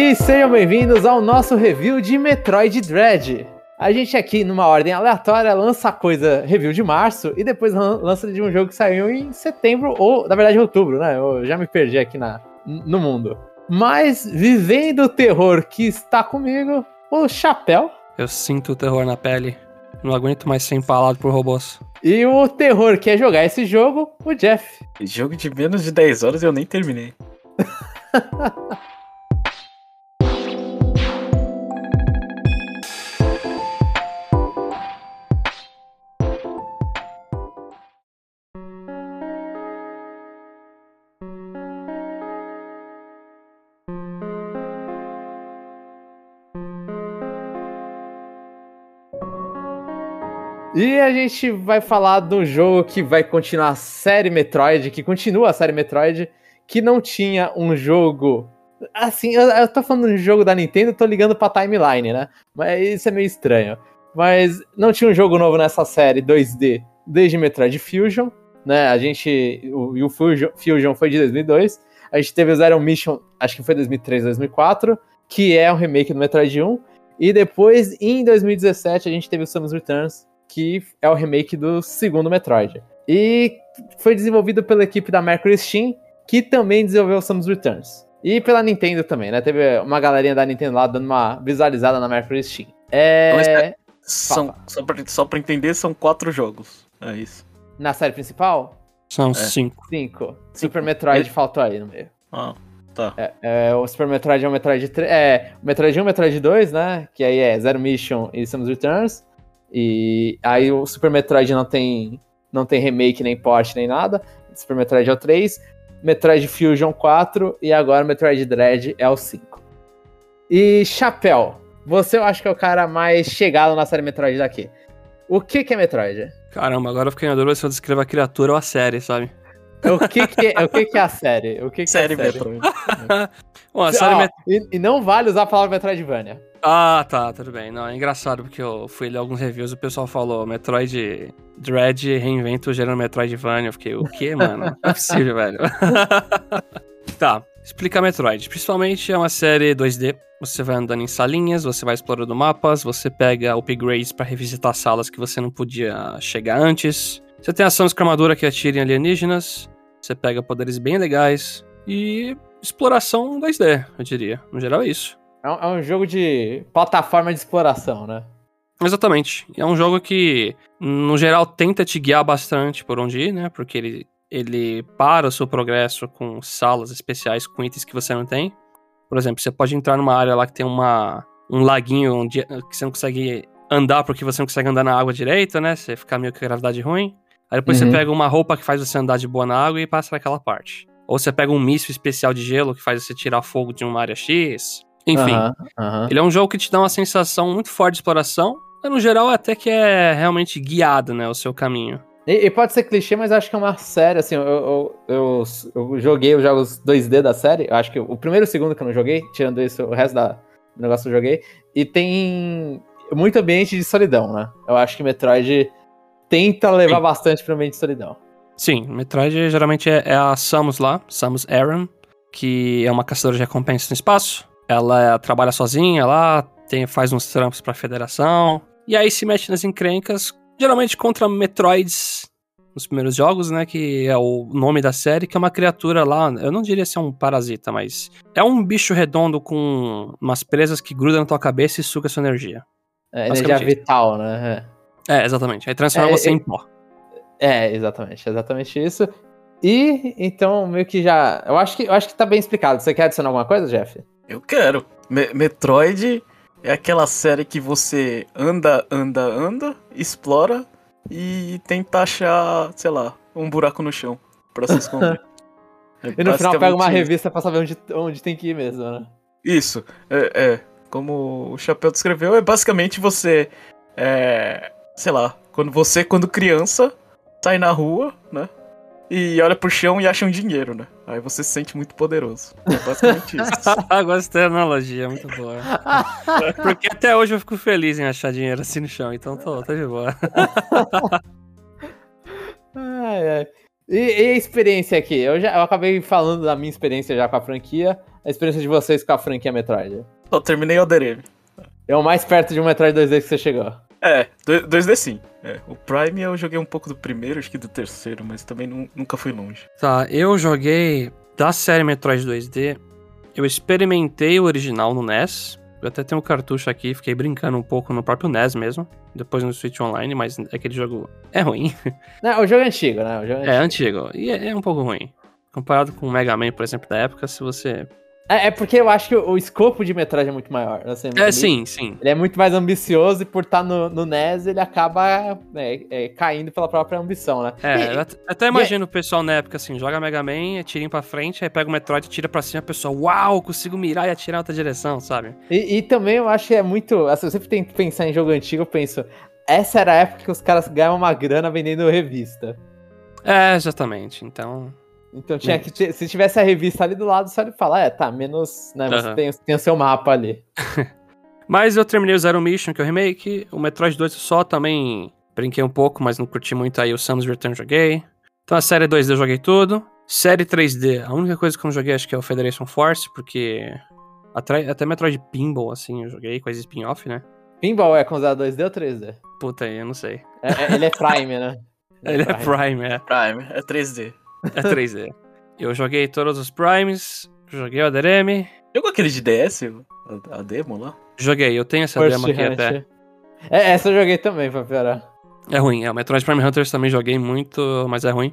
E sejam bem-vindos ao nosso review de Metroid Dread. A gente aqui, numa ordem aleatória, lança a coisa review de março e depois lança de um jogo que saiu em setembro, ou na verdade outubro, né? Eu já me perdi aqui na, no mundo. Mas, vivendo o terror que está comigo, o Chapéu. Eu sinto o terror na pele. Não aguento mais ser empalado por robôs. E o terror que é jogar esse jogo, o Jeff. Jogo de menos de 10 horas eu nem terminei. gente vai falar do jogo que vai continuar a série Metroid, que continua a série Metroid, que não tinha um jogo. Assim, eu, eu tô falando de um jogo da Nintendo, tô ligando pra timeline, né? Mas isso é meio estranho. Mas não tinha um jogo novo nessa série 2D desde Metroid Fusion, né? A gente. O, o Fusion, Fusion foi de 2002. A gente teve o Zero Mission, acho que foi 2003, 2004, que é um remake do Metroid 1. E depois, em 2017, a gente teve o Samus Returns, que é o remake do segundo Metroid. E foi desenvolvido pela equipe da Mercury Steam, que também desenvolveu Samus Returns. E pela Nintendo também, né? Teve uma galerinha da Nintendo lá dando uma visualizada na Mercury Steam. É. São, só, pra, só pra entender, são quatro jogos. É isso. Na série principal? São é. cinco. Cinco. Super Metroid é. faltou aí no meio. Ah, tá. É, é, o Super Metroid é o Metroid 3. É, o Metroid 1 Metroid 2, né? Que aí é Zero Mission e Samus Returns. E aí o Super Metroid não tem, não tem remake, nem port, nem nada. Super Metroid é o 3, Metroid Fusion 4 e agora Metroid Dread é o 5. E Chapéu, você eu acho que é o cara mais chegado na série Metroid daqui. O que, que é Metroid? Caramba, agora eu fiquei na dúvida se eu descrevo a criatura ou a série, sabe? O que, que, é, o que, que é a série? O que, que série é a série Metroid? Bom, série Met... e, e, não vale usar a palavra Metroidvania. Ah, tá, tudo bem. Não, é engraçado porque eu fui ler alguns reviews e o pessoal falou Metroid Dread reinventa o gênero Metroidvania. Eu fiquei, o quê, mano? Não é possível, velho. tá, explica Metroid. Principalmente é uma série 2D. Você vai andando em salinhas, você vai explorando mapas, você pega upgrades para revisitar salas que você não podia chegar antes. Você tem ação escramadura que atira em alienígenas. Você pega poderes bem legais. E exploração 2D, eu diria. No geral é isso. É um, é um jogo de plataforma de exploração, né? Exatamente. É um jogo que, no geral, tenta te guiar bastante por onde ir, né? Porque ele, ele para o seu progresso com salas especiais, com itens que você não tem. Por exemplo, você pode entrar numa área lá que tem uma, um laguinho onde, que você não consegue andar porque você não consegue andar na água direita, né? Você fica meio que gravidade ruim. Aí depois uhum. você pega uma roupa que faz você andar de boa na água e passa naquela parte. Ou você pega um míssil especial de gelo que faz você tirar fogo de uma área X. Enfim, ele é um jogo que te dá uma sensação muito forte de exploração, mas no geral até que é realmente guiado, né, o seu caminho. E, e pode ser clichê, mas acho que é uma série, assim, eu, eu, eu, eu, joguei os jogos 2D da série, eu acho que o primeiro e o segundo que eu não joguei, tirando isso, o resto da, do negócio eu joguei, e tem muito ambiente de solidão, né? Eu acho que Metroid tenta levar Sim. bastante pro ambiente de solidão. Sim, Metroid geralmente é, é a Samus lá, Samus Aran, que é uma caçadora de recompensa no espaço. Ela trabalha sozinha lá, tem, faz uns trampos pra federação. E aí se mexe nas encrencas, geralmente contra Metroids nos primeiros jogos, né? Que é o nome da série, que é uma criatura lá. Eu não diria ser um parasita, mas é um bicho redondo com umas presas que grudam na tua cabeça e suga sua energia. É, energia vital, né? É, é exatamente. Aí transforma é, você é, em pó. É, exatamente, exatamente isso. E então, meio que já. Eu acho que, eu acho que tá bem explicado. Você quer adicionar alguma coisa, Jeff? Eu quero. Me Metroid é aquela série que você anda, anda, anda, explora e tenta achar, sei lá, um buraco no chão pra se esconder. é e no final pega uma revista pra saber onde, onde tem que ir mesmo, né? Isso, é, é. Como o Chapéu descreveu, é basicamente você. É, sei lá, quando você, quando criança, sai na rua, né? e olha pro chão e acha um dinheiro, né? Aí você se sente muito poderoso. É basicamente isso. Gostei da analogia, muito boa. Porque até hoje eu fico feliz em achar dinheiro assim no chão, então tô, tô de boa. ai, ai. E, e, a experiência aqui? Eu já eu acabei falando da minha experiência já com a franquia. a experiência de vocês com a franquia Metroid? Só terminei o Other É o mais perto de um Metroid 2D que você chegou. É, 2D sim. É, o Prime eu joguei um pouco do primeiro, acho que do terceiro, mas também nu- nunca fui longe. Tá, eu joguei da série Metroid 2D. Eu experimentei o original no NES. Eu até tenho um cartucho aqui, fiquei brincando um pouco no próprio NES mesmo. Depois no Switch Online, mas aquele jogo é ruim. Não, o jogo é antigo, né? O jogo É antigo. E é, é um pouco ruim. Comparado com o Mega Man, por exemplo, da época, se você. É, é porque eu acho que o, escopo de Metroid é muito maior. Assim, É, ele- sim, sim. Ele é muito mais ambicioso e por estar no, no NES ele acaba é, é, caindo pela própria ambição, né? É, E- eu at- até imagino o pessoal na época assim, joga Mega Man, tirinho pra frente, aí pega o Metroid, tira pra cima, a pessoa, uau, consigo mirar e atirar em outra direção, sabe? E, e também eu acho que é muito. Assim, eu sempre tento pensar em jogo antigo, eu penso. Essa era a época que os caras ganhavam uma grana vendendo revista. É, exatamente. Então, Então tinha É. que ter. Se tivesse a revista ali do lado, só ele falar, é, tá, menos. Né, você Aham. tem, tem o seu mapa ali. Mas eu terminei o Zero Mission, que é o remake. O Metroid 2 eu só também brinquei um pouco, mas não curti muito aí. O Samus Return joguei. Então a série 2D eu joguei tudo. Série 3D, a única coisa que eu não joguei acho que é o Federation Force, porque até, até Metroid Pinball, assim, eu joguei, coisa spin-off, né? Pinball é considerado 2D ou 3D? Puta aí, eu não sei. É- é- ele é Prime, né? Ele é Prime, é. Prime, é 3D. É 3D. eu joguei todos os Primes, joguei o ADRM. Jogou aquele de DS, o- a, a demo lá? Joguei, eu tenho essa First demo aqui Hunt. até. É, essa eu joguei também, pra piorar. É ruim, é. O Metroid Prime Hunters também joguei muito, mas é ruim.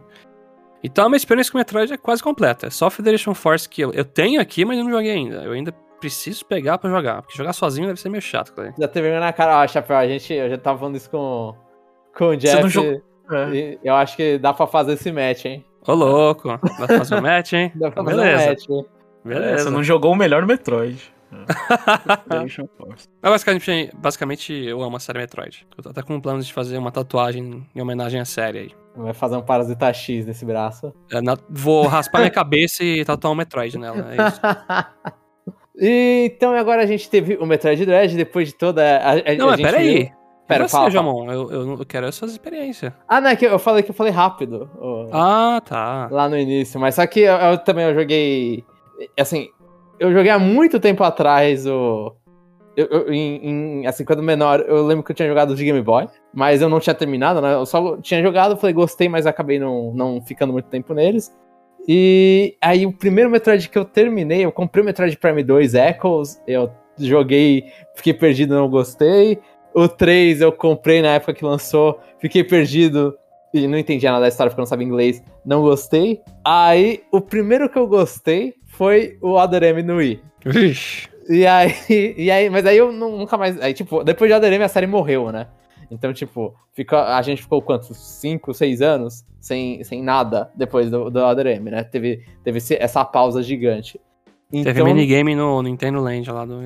Então a minha experiência com o Metroid é quase completa. É só Federation Force que eu, eu tenho aqui, mas eu não joguei ainda. Eu ainda preciso pegar pra jogar. Porque jogar sozinho deve ser meio chato, cara. Já teve vergonha na cara. Ó, Chapéu, a gente. Eu já tava falando isso com, com o Jeff. não jogou- É. eu acho que dá pra fazer esse match, hein? Ô, louco. Dá pra fazer um match, hein? Dá pra fazer Beleza. um match. hein? Beleza. você não jogou o melhor Metroid. Mas basicamente, basicamente, eu amo a série Metroid. Eu tô até com planos de fazer uma tatuagem em homenagem à série aí. Vai fazer um Parasita X nesse braço. É, na- vou raspar minha cabeça e tatuar um Metroid nela. É isso. E, então agora a gente teve o Metroid Dread depois de toda a, a, Não, a mas gente peraí. viu- Pera, você, fala. Jamon? Eu, eu, quero essas experiências. Ah, não, é que eu falei que eu falei rápido. Ah, tá. lá no início, mas só que eu, eu também eu joguei. Assim, eu joguei há muito tempo atrás o. Eu, eu- em, em- assim, quando menor, eu lembro que eu tinha jogado de Game Boy, mas eu não tinha terminado, né? Eu só tinha jogado, falei, gostei, mas acabei não, não ficando muito tempo neles. E aí, o primeiro Metroid que eu terminei, eu comprei o Metroid Prime 2 Echoes, eu joguei, fiquei perdido, não gostei. O 3 eu comprei na época que lançou, fiquei perdido e não entendia nada da história porque eu não sabia inglês, não gostei. Aí, o primeiro que eu gostei foi o Other M no Wii. Vixe. E aí, e aí, mas aí eu nu- nunca mais. Aí, tipo, depois de Other M a série morreu, né? Então, tipo, ficou, a gente ficou quantos? 5, 6 anos sem, sem nada depois do, do Other M, né? Teve, teve essa pausa gigante. Teve Então, minigame no Nintendo Land lá do.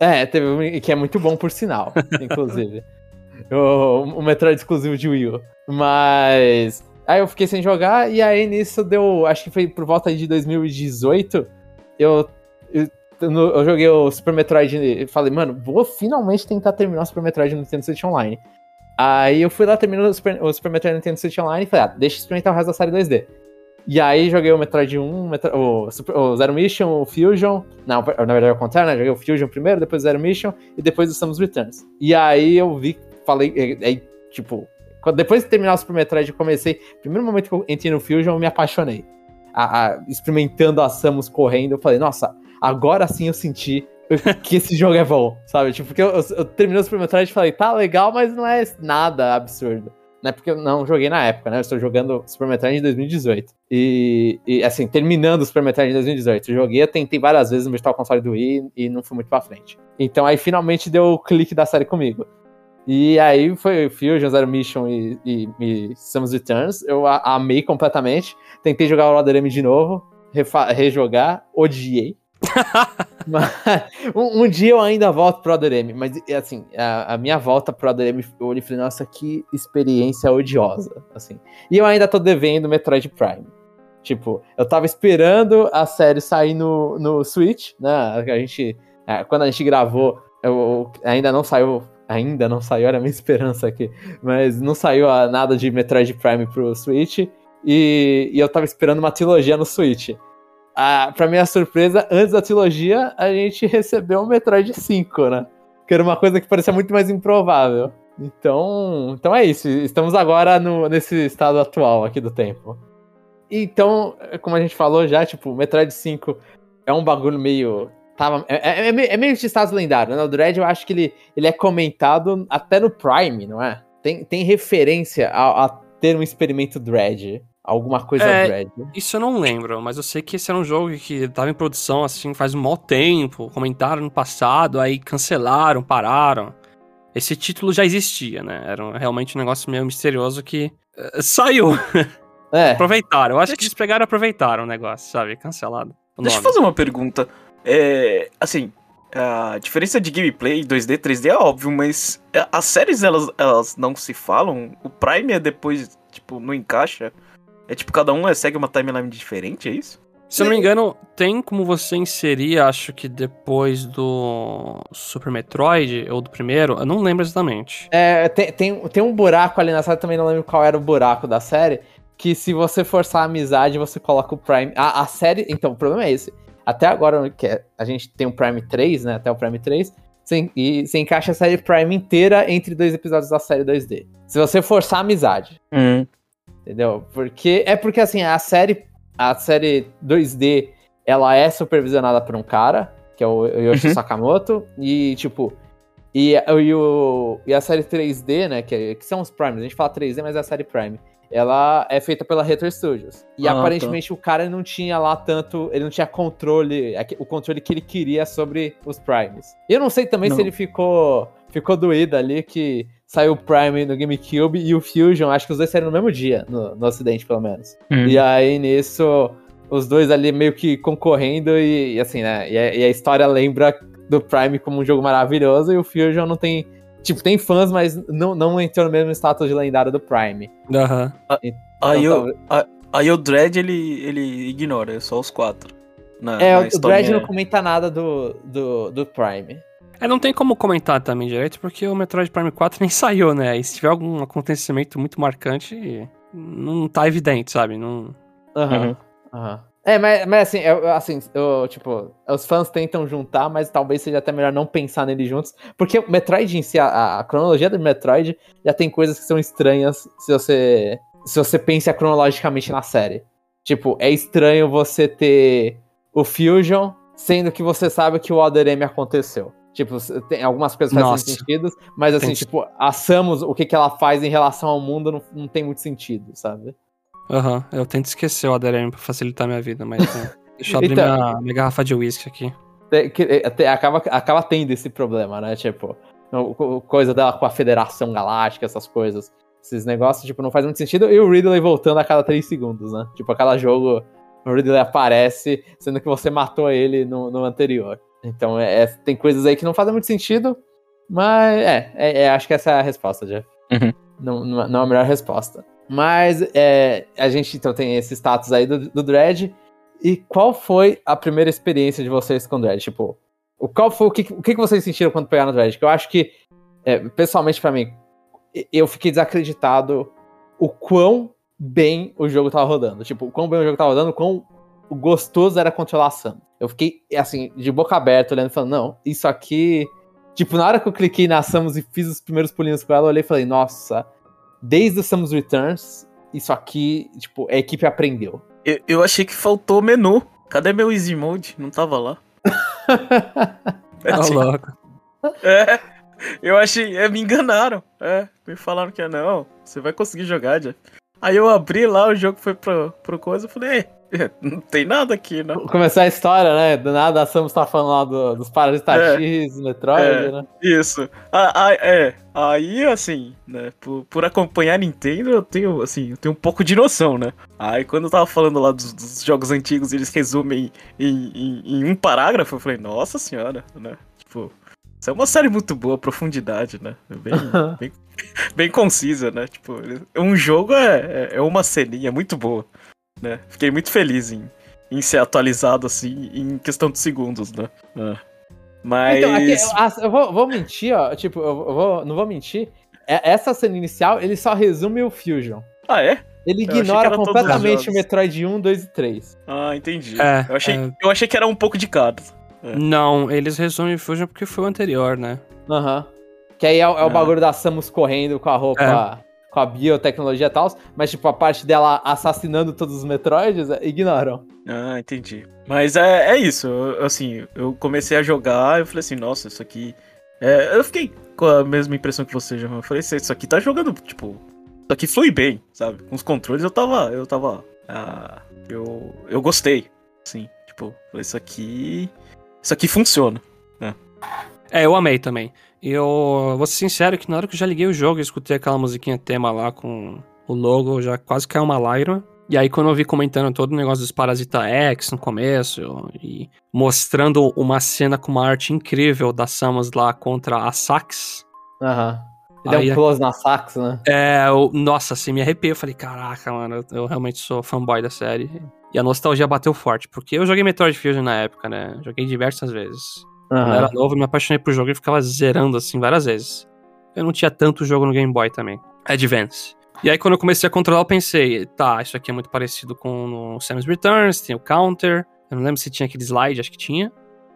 É, teve um que é muito bom por sinal, inclusive. o, o Metroid exclusivo de Wii U. Mas. Aí eu fiquei sem jogar, e aí nisso deu. Acho que foi por volta de 2018. Eu. Eu, eu joguei o Super Metroid e falei, mano, vou finalmente tentar terminar o Super Metroid no Nintendo Switch Online. Aí eu fui lá, terminei o Super, o Super Metroid no Nintendo Switch Online e falei, ah, deixa eu experimentar o resto da série 2D. E aí joguei o Metroid 1, o Super- o Zero Mission, o Fusion. Não, na verdade é o contrário, né? Joguei o Fusion primeiro, depois o Zero Mission e depois o Samus Returns. E aí eu vi, falei, aí, tipo, depois de terminar o Super Metroid, eu comecei. Primeiro momento que eu entrei no Fusion, eu me apaixonei. A- a- experimentando a Samus correndo, eu falei, nossa, agora sim eu senti que esse jogo é bom, sabe? Tipo, porque eu, eu, eu terminei o Super Metroid e falei, tá legal, mas não é nada absurdo. Né? Porque eu não joguei na época, né? Eu estou jogando Super Metroid em 2018. E, e, assim, terminando o Super Metroid em 2018. Eu joguei, eu tentei várias vezes no Virtual Console do Wii e não fui muito pra frente. Então aí finalmente deu o clique da série comigo. E aí foi Fusion, Zero Mission e, e, e Samus Returns. Eu amei completamente. Tentei jogar o M de novo, rejogar, odiei. Um, um dia eu ainda volto pro Other M, mas assim, a, a minha volta pro Other M, eu olhei e falei, nossa, que experiência odiosa, assim. E eu ainda tô devendo Metroid Prime. Tipo, eu tava esperando a série sair no, no Switch, né? A gente, é, quando a gente gravou, eu, ainda não saiu, ainda não saiu, era a minha esperança aqui, mas não saiu a- nada de Metroid Prime pro Switch, e, e eu tava esperando uma trilogia no Switch. A, pra minha surpresa, antes da trilogia, a gente recebeu o Metroid 5, né? Que era uma coisa que parecia muito mais improvável. Então, então é isso. Estamos agora no, nesse estado atual aqui do tempo. Então, como a gente falou já, tipo, Metroid 5 é um bagulho meio. Tava, é, é, é meio de estado lendário, né? O Dread eu acho que ele, ele é comentado até no Prime, não é? Tem, tem referência a, a ter um experimento Dread. Alguma coisa É, Dread. Isso eu não lembro, mas eu sei que esse era um jogo que tava em produção, assim, faz um maior tempo. Comentaram no passado, aí cancelaram, pararam. Esse título já existia, né? Era realmente um negócio meio misterioso que eh, saiu. É. Aproveitaram. Eu acho que eles pegaram e aproveitaram o negócio, sabe? Cancelado. Deixa eu fazer uma pergunta. É, assim, a diferença de gameplay 2D, 3D é óbvio, mas é, as séries elas, elas não se falam? O Prime é depois, tipo, não encaixa? É tipo, cada um é- segue uma timeline diferente, é isso? Se eu não me engano, tem como você inserir, acho que depois do Super Metroid, ou do primeiro, eu não lembro exatamente. É, tem, tem, tem um buraco ali na série, também não lembro qual era o buraco da série, que se você forçar a amizade, você coloca o Prime. A, a série. Então, o problema é esse. Até agora, que é- a gente tem o Prime 3, né? Até o Prime 3. Você, e você encaixa a série Prime inteira entre dois episódios da série 2D. Se você forçar a amizade. Entendeu? Porque. É porque assim, a série. A série 2D, ela é supervisionada por um cara, que é o Yoshi Uhum. Sakamoto. E, tipo. E, e, o, e a série 3D, né? Que, é- que são os Primes. A gente fala 3D, mas é a série Prime. Ela é feita pela Retro Studios. E Ah, tá. aparentemente o cara não tinha lá tanto. Ele não tinha controle. aque- O controle que ele queria sobre os Primes. E eu não sei também Não. se ele ficou. Ficou doído ali que saiu o Prime no GameCube e o Fusion. Acho que os dois saíram no mesmo dia, no, no ocidente, pelo menos. E aí, nisso, os dois ali meio que concorrendo e, e assim, né? E a, e a história lembra do Prime como um jogo maravilhoso e o Fusion não tem. Tipo, tem fãs, mas não, não entrou no mesmo status de lendário do Prime. Aham. Aí, Então, o, a- aí o Dread, ele, ele ignora, é só os quatro. Na, É, na o. Dredd não comenta nada do, do, do Prime. É, não tem como comentar também direito, porque o Metroid Prime 4 nem saiu, né? E se tiver algum acontecimento muito marcante, não tá evidente, sabe? Não... Aham. Uhum. aham. É, mas, mas assim, eu, assim eu, tipo, os fãs tentam juntar, mas talvez seja até melhor não pensar neles juntos. Porque o Metroid em si, a, a cronologia do Metroid já tem coisas que são estranhas se você, se você pensa cronologicamente na série. Tipo, é estranho você ter o Fusion, sendo que você sabe que o Other M aconteceu. Tipo, tem algumas coisas que fazem Nossa. sentido, mas assim, Tem- tipo, a Samus, o que, que ela faz em relação ao mundo não, não tem muito sentido, sabe? Aham, eu tento esquecer o ADRM pra facilitar minha vida, mas é, deixa eu abrir Então- minha, minha garrafa de uísque aqui. É, te- acaba, acaba tendo esse problema, né? Tipo, coisa dela com a Federação Galáctica, essas coisas. Esses negócios, tipo, não faz muito sentido. E o Ridley voltando a cada 3 segundos, né? Tipo, a cada jogo, o Ridley aparece, sendo que você matou ele no, no anterior. Então, é, é- tem coisas aí que não fazem muito sentido. Mas, é, é, é, acho que essa é a resposta, Jeff. Uhum. Não, não, é a melhor resposta. Mas, é, a gente, então, tem esse status aí do, do Dredd. E qual foi a primeira experiência de vocês com o Dredd? Tipo, o, qual foi, o, que, o que vocês sentiram quando pegaram o Dredd? Que eu acho que, é, pessoalmente pra mim, eu fiquei desacreditado o quão bem o jogo tava rodando. Tipo, o quão bem o jogo tava rodando, o quão gostoso era controlar a Sam. Eu fiquei, assim, de boca aberta, olhando e falando, não, isso aqui... Tipo, na hora que eu cliquei na Samus e fiz os primeiros pulinhos com ela, eu olhei e falei, nossa, desde o Samus Returns, isso aqui, tipo, a equipe aprendeu. Eu, eu achei que faltou menu. Cadê meu Easy Mode? Não tava lá. É, Tá louco. é, eu achei. É, me enganaram. É, me falaram que é não. Você vai conseguir jogar, Jeff. Aí eu abri lá, o jogo foi pro, pro coisa. Eu falei, "É, não tem nada aqui, né? Começar a história, né? Do nada a Samus tá falando lá do- dos Parasitas É. Metroid, É. né? Isso. É. Aí, assim, né, por, por acompanhar a Nintendo, eu tenho, assim, eu tenho um pouco de noção, né? Aí, quando eu tava falando lá dos, dos jogos antigos, eles resumem em, em, em um parágrafo, eu falei, nossa senhora, né? Tipo, isso é uma série muito boa, profundidade, né? É Bem, bem, bem concisa, né? Tipo, um jogo é, é- é uma ceninha muito boa, né? Fiquei muito feliz em, em ser atualizado, assim, em questão de segundos, né? É. Mas... Então, aqui, eu, ah, eu vou, vou mentir, ó. Tipo, eu vou, não vou mentir. É- Essa cena inicial, ele só resume o Fusion. Ah, é? Ele ignora completamente o. Metroid 1, 2 e 3. Ah, entendi. É, eu, achei, é. eu achei que era um pouco de cada. É. Não, eles resumem Fusion porque foi o anterior, né? Aham. Que aí é, o- é o Ah. bagulho da Samus correndo com a roupa, com a biotecnologia e tal, mas tipo, a parte dela assassinando todos os Metroids, é, ignoram. Ah, entendi. Mas é, é isso. eu- assim, eu comecei a jogar e eu falei assim, nossa, isso aqui. é, eu fiquei com a mesma impressão que você, já. Eu falei, "Cê, isso aqui tá jogando, tipo. Isso aqui flui bem, sabe? Com os controles eu tava. Eu tava. ah, eu. Eu gostei. Sim. Tipo, falei, isso aqui. Isso aqui funciona. É, eu amei também. Eu vou ser sincero que na hora que eu já liguei o jogo e escutei aquela musiquinha tema lá com o logo, já quase caiu uma lágrima. E aí quando eu vi comentando todo o negócio dos Parasita X no começo e mostrando uma cena com uma arte incrível da Samus lá contra a Sax, Aham. Ele deu um close na sax, né? é, eu- nossa, assim, me arrepiei. Eu falei, caraca, mano, eu, eu realmente sou fanboy da série. E a nostalgia bateu forte, porque eu joguei Metroid Fusion na época, né? Joguei diversas vezes. Quando eu era novo, eu me apaixonei por jogo e ficava zerando assim várias vezes. Eu não tinha tanto jogo no Game Boy também. Advance. E aí, quando eu comecei a controlar, eu pensei, tá, isso aqui é muito parecido com no Samus Returns, tem o counter. Eu não lembro se tinha aquele slide, acho que tinha.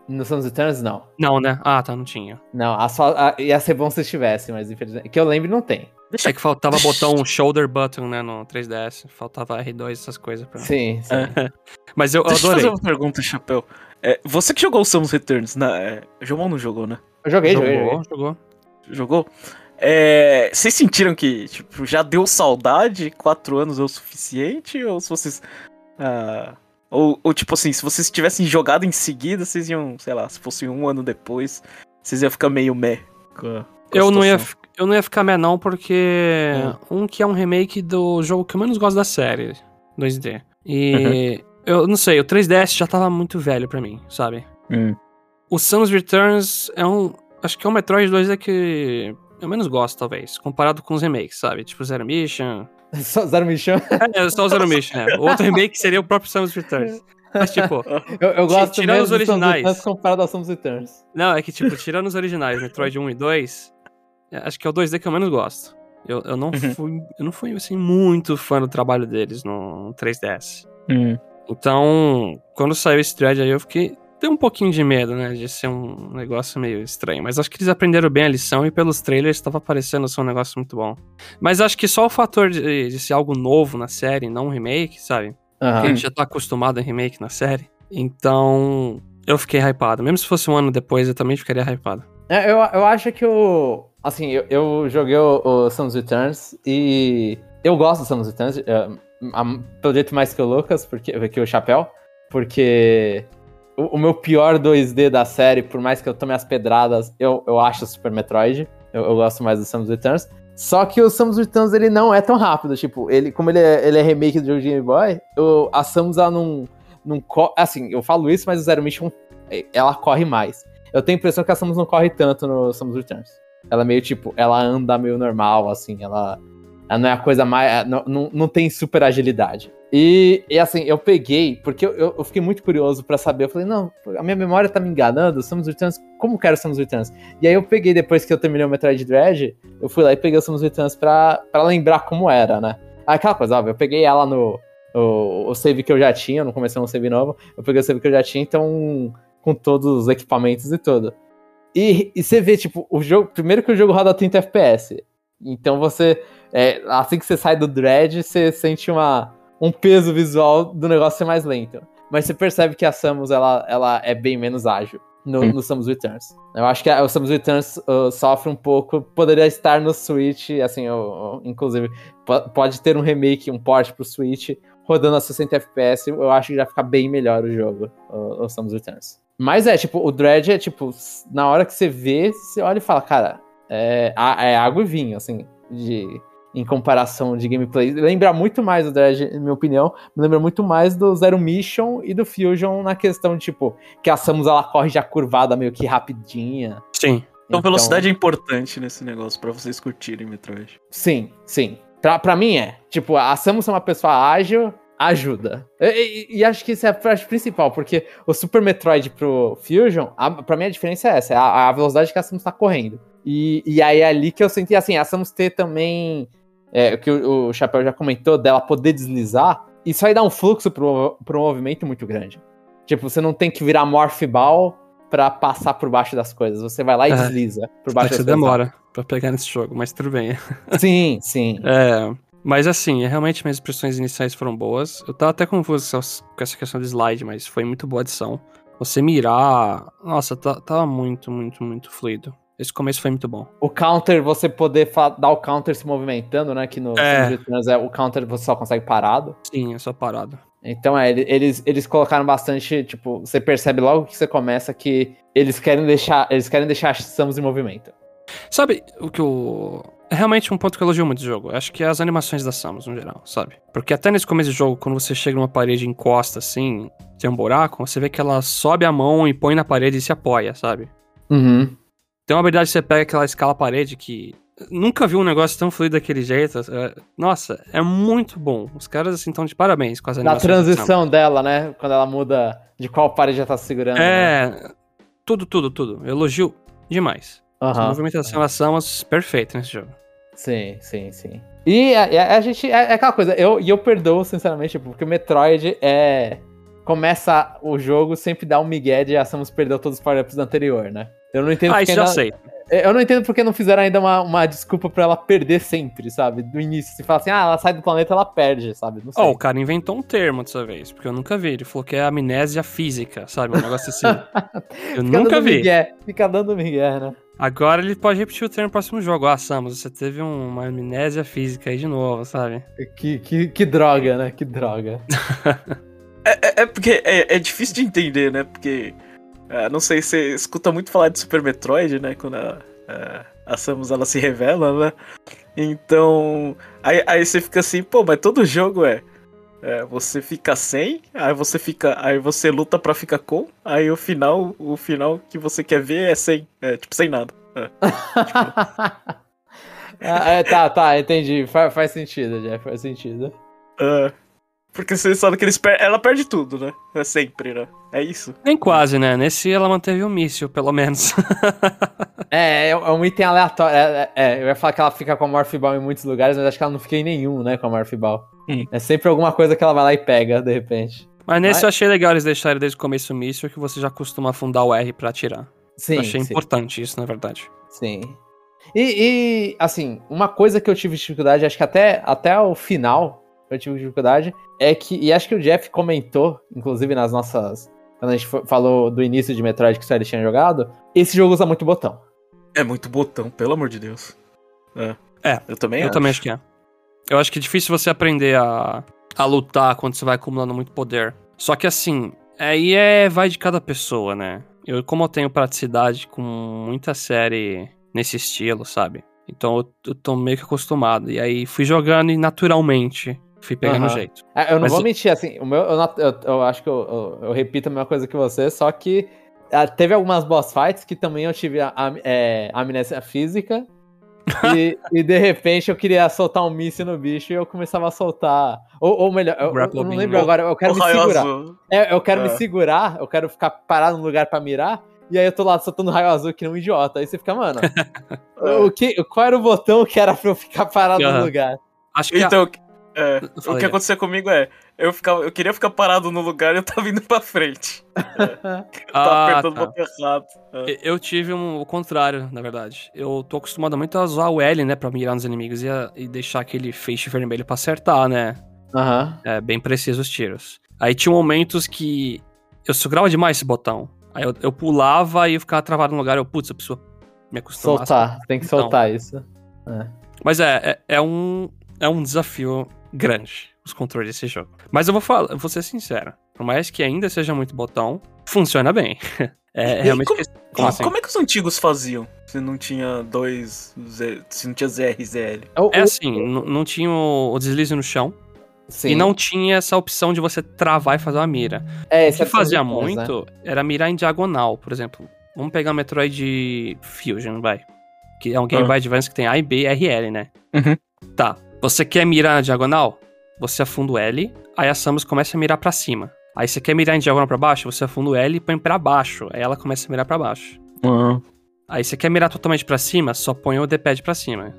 No Samus Returns, não. Não, né? Ah, tá, não tinha. Não, a só, a- ia ser bom se tivesse, mas infelizmente. Que eu lembro, não tem. Deixa É que faltava botar um shoulder button, né, no 3DS. Faltava R2, essas coisas. Pra... Sim, sim. É. Mas eu, eu Deixa eu adorei. fazer uma pergunta, Chapéu. É, você que jogou o Samus Returns, na, é, não jogou, né? Eu joguei, joguei, jogou, joguei. jogou. Jogou? É, vocês sentiram que tipo, já deu saudade? Quatro anos é o suficiente? Ou se vocês. ah, ou, ou, tipo assim, se vocês tivessem jogado em seguida, vocês iam, sei lá, se fosse um ano depois, vocês iam ficar meio meh. Com a, com a Eu não, ia, eu não ia ficar meh não, porque Hum. um que é um remake do jogo que eu menos gosto da série, 2D. E eu não sei, o 3DS já tava muito velho pra mim, sabe? Hum. O Samus Returns é um. Acho que é um Metroid 2D que eu menos gosto, talvez, comparado com os remakes, sabe? Tipo Zero Mission. Só Zero Mission. É, só o Zero Mission, né? O outro remake seria o próprio Samus Returns. Mas, tipo, Eu, eu gosto tirando os originais. Comparado ao Samus Returns. Não, é que, tipo, tirando os originais, Metroid 1 e 2, é, acho que é o 2D que eu menos gosto. Eu, eu não Uhum. fui, eu não fui, assim, muito fã do trabalho deles no 3DS. Hum. Então, quando saiu esse thread aí, eu fiquei... Tem um pouquinho de medo, né, de ser um negócio meio estranho. Mas acho que eles aprenderam bem a lição e pelos trailers estava parecendo ser um negócio muito bom. Mas acho que só o fator de, de ser algo novo na série, não um remake, sabe? Porque a gente já tá acostumado em remake na série. Então, eu fiquei hypado. Mesmo se fosse um ano depois, eu também ficaria hypado. É, eu, eu acho que o. Assim, eu, eu joguei o, o Samus Returns e. Eu gosto do Samus Returns, a- pelo jeito mais que o Lucas, porque, que o Chapéu, porque o, o meu pior 2D da série, por mais que eu tome as pedradas, eu, eu acho Super Metroid. Eu, eu gosto mais do Samus Returns. Só que o Samus Returns ele não é tão rápido. Tipo, ele, como ele é, ele é remake do jogo de Game Boy, o- a Samus ela não, não. Assim, eu falo isso, mas o Zero Mission ela corre mais. Eu tenho a impressão que a Samus não corre tanto no Samus Returns. Ela é meio tipo, ela anda meio normal, assim, ela, ela não é a coisa mais. Não, não, não tem super agilidade. E, e assim, eu peguei, porque eu, eu- fiquei muito curioso pra saber. Eu falei, não, a minha memória tá me enganando, Samus Returns, como que era o Samus Returns? E aí eu peguei, depois que eu terminei o Metroid Dread, eu fui lá e peguei o Samus Returns pra, pra lembrar como era, né? Aquela coisa, óbvio, eu peguei ela no. O, o save que eu já tinha, eu não comecei um save novo, eu peguei o save que eu já tinha, então com todos os equipamentos e tudo. E, e você vê, tipo, o jogo. Primeiro que o jogo roda 30 FPS. Então você. é, assim que você sai do Dread, você sente uma, um peso visual do negócio ser mais lento. Mas você percebe que a Samus ela, ela é bem menos ágil no, no Samus Returns. Eu acho que a- o Samus Returns uh, sofre um pouco. Poderia estar no Switch, assim, inclusive, po- pode ter um remake, um port pro Switch, rodando a 60 FPS. Eu acho que já fica bem melhor o jogo, o, o Samus Returns. Mas é, tipo, o Dread é tipo, na hora que você vê, você olha e fala, cara, é, é água e vinho, assim, de, em comparação de gameplay. Lembra muito mais o Dread, na minha opinião, me lembra muito mais do Zero Mission e do Fusion na questão, tipo, que a Samus ela corre já curvada meio que rapidinha. Sim. Então, velocidade é importante nesse negócio pra vocês curtirem Metroid. Sim, sim. Pra, pra mim é. Tipo, a Samus é uma pessoa ágil, ajuda. E, e- e acho que isso é a parte principal, porque o Super Metroid pro Fusion, a, pra mim a diferença é essa, é a, a velocidade que a Samus tá correndo. E, e aí é ali que eu senti, assim, a Samus ter também é, que o, o Chapéu já comentou, dela poder deslizar, isso aí dá um fluxo pro, pro movimento muito grande. Tipo, você não tem que virar Morph Ball pra passar por baixo das coisas. Você vai lá e É. desliza por baixo das você coisas. demora pra pegar nesse jogo, mas tudo bem. Sim, sim. É, mas assim, realmente minhas impressões iniciais foram boas. Eu tava até confuso com essa- questão do slide, mas foi muito boa adição. Você mirar. Nossa, tá- tava muito, muito, muito fluido. Esse começo foi muito bom. O counter, você poder dar o counter se movimentando, né? Que no É. É o counter você só consegue parado. Sim, é só parado. Então é, ele- eles, eles colocaram bastante, tipo, você percebe logo que você começa que eles querem deixar, eles querem deixar a Samus em movimento. Sabe o que eu. É realmente um ponto que eu elogio muito do jogo. Acho que é as animações da Samus, no geral, sabe? Porque até nesse começo do jogo, quando você chega numa parede encosta assim, tem um buraco, você vê que ela sobe a mão e põe na parede e se apoia, sabe? Uhum. Tem uma habilidade que você pega aquela escala parede que. Nunca vi um negócio tão fluido daquele jeito. É- Nossa, é muito bom. Os caras, assim, estão de parabéns com as Na animações. da Samus. transição dela, né? Quando ela muda de qual parede já tá segurando. né? É. Tudo, tudo, tudo. Eu elogio demais. A Aham. movimentação da Samus, perfeita nesse jogo. Sim, sim, sim. E a, a- a gente. É, é aquela coisa, eu, e eu perdoo, sinceramente, porque o Metroid é. Começa o jogo, sempre dá um migué de a Samus perdeu todos os power-ups do anterior, né? Eu não entendo Ah, porque isso já ainda- sei. Eu não entendo porque não fizeram ainda uma, uma desculpa pra ela perder sempre, sabe? Do início. Se fala assim, ah, ela sai do planeta, ela perde, sabe? Não sei. Ó, o cara inventou um termo dessa vez, porque eu nunca vi. Ele falou que é amnésia física, sabe? Um negócio assim. eu Fica nunca vi. Migué, fica dando migué, né? Agora ele pode repetir o termo no próximo jogo. Ah, Samus, você teve um- uma amnésia física aí de novo, sabe? Que, que, que droga, né? Que droga. É, é porque é, é difícil de entender, né? Porque. é, não sei, você escuta muito falar de Super Metroid, né? Quando a, a, a Samus ela se revela, né? Então. Aí, aí você fica assim, pô, mas todo jogo é. É, você fica sem, aí você fica. Aí você luta pra ficar com, aí o final, o final que você quer ver é sem. É, tipo, sem nada. É. Ah, é, tá, tá, entendi. Fa- faz sentido, Jeff, faz sentido. É, porque você sabe que eles per ela perde tudo, né? É sempre, né? É isso. Nem quase, né? Nesse ela manteve o míssil, pelo menos. É, é, é um item aleatório. É, é, é, eu ia falar que ela fica com a Morph Ball em muitos lugares, mas acho que ela não fica em nenhum, né, com a Morph Ball. Hum. É sempre alguma coisa que ela vai lá e pega, de repente. Mas nesse Mas- eu achei legal eles deixarem desde o começo o míssil, que você já costuma afundar o R pra atirar. Sim, eu achei sim. importante isso, na verdade. Sim. E, e, assim, uma coisa que eu tive dificuldade, acho que até, até o final eu tive dificuldade, é que, e acho que o Jeff comentou, inclusive nas nossas. Quando a gente falou do início de Metroid que só ele tinha jogado, esse jogo usa muito botão. É muito botão, pelo amor de Deus. É. É, Eu também eu acho. também acho que é. Eu acho que é difícil você aprender a, a lutar quando você vai acumulando muito poder. Só que assim, aí é vai de cada pessoa, né? Eu, como eu tenho praticidade com muita série nesse estilo, sabe? Então eu, eu tô meio que acostumado. E aí fui jogando e naturalmente fui pegando Aham. jeito. Ah, Eu não Mas vou o- mentir, assim, o meu, eu, not- eu- eu acho que eu, eu- eu repito a mesma coisa que você, só que ah, teve algumas boss fights que também eu tive a, a- é, amnésia física. e, e de repente eu queria soltar um míssil no bicho e eu começava a soltar. Ou, ou melhor, eu- eu, não lembro agora, eu quero O me segurar. É, eu quero me É. segurar, eu quero ficar parado no lugar pra mirar. E aí eu tô lá soltando raio azul que nem um idiota. Aí você fica, mano, o que, qual era o botão que era pra eu ficar parado no Aham. lugar? Acho que a- Então, é, o que aí. acontecia comigo é, eu, ficava, eu queria ficar parado no lugar e eu tava indo pra frente. Eu tava Ah, apertando tá. o botão errado. É. Eu tive um, o contrário, na verdade. Eu tô acostumado muito a usar o L, né, pra mirar nos inimigos e, a- e deixar aquele feixe vermelho pra acertar, né? Aham. É, bem preciso os tiros. Aí tinha momentos que eu segurava demais esse botão. Aí eu, eu pulava e eu ficava travado no lugar. Eu, putz, eu preciso me acostumar. Soltar, tem que Então. soltar isso. Mas é, é, é um, é um desafio grande, os controles desse jogo. Mas eu vou falar, eu vou ser sincero. Por mais que ainda seja muito botão, funciona bem. É E realmente. como- que- Como, assim? como é que os antigos faziam? Se não tinha dois. Z, se não tinha ZR e ZL. O- É o- assim, não tinha o, deslize no chão. sim. E não tinha essa opção de você travar e fazer uma mira. é, O que é fazia né? muito era mirar em diagonal, por exemplo. Vamos pegar o Metroid Fusion, vai. Que é um Game Ah. Boy Advance que tem A e B e RL, né? Uhum. Tá. Você quer mirar na diagonal? Você afunda o L, aí a Samus começa a mirar pra cima. Aí você quer mirar em diagonal pra baixo? Você afunda o L e põe pra baixo. Aí ela começa a mirar pra baixo. Aí você quer mirar totalmente pra cima? Só põe o D-pad pra cima.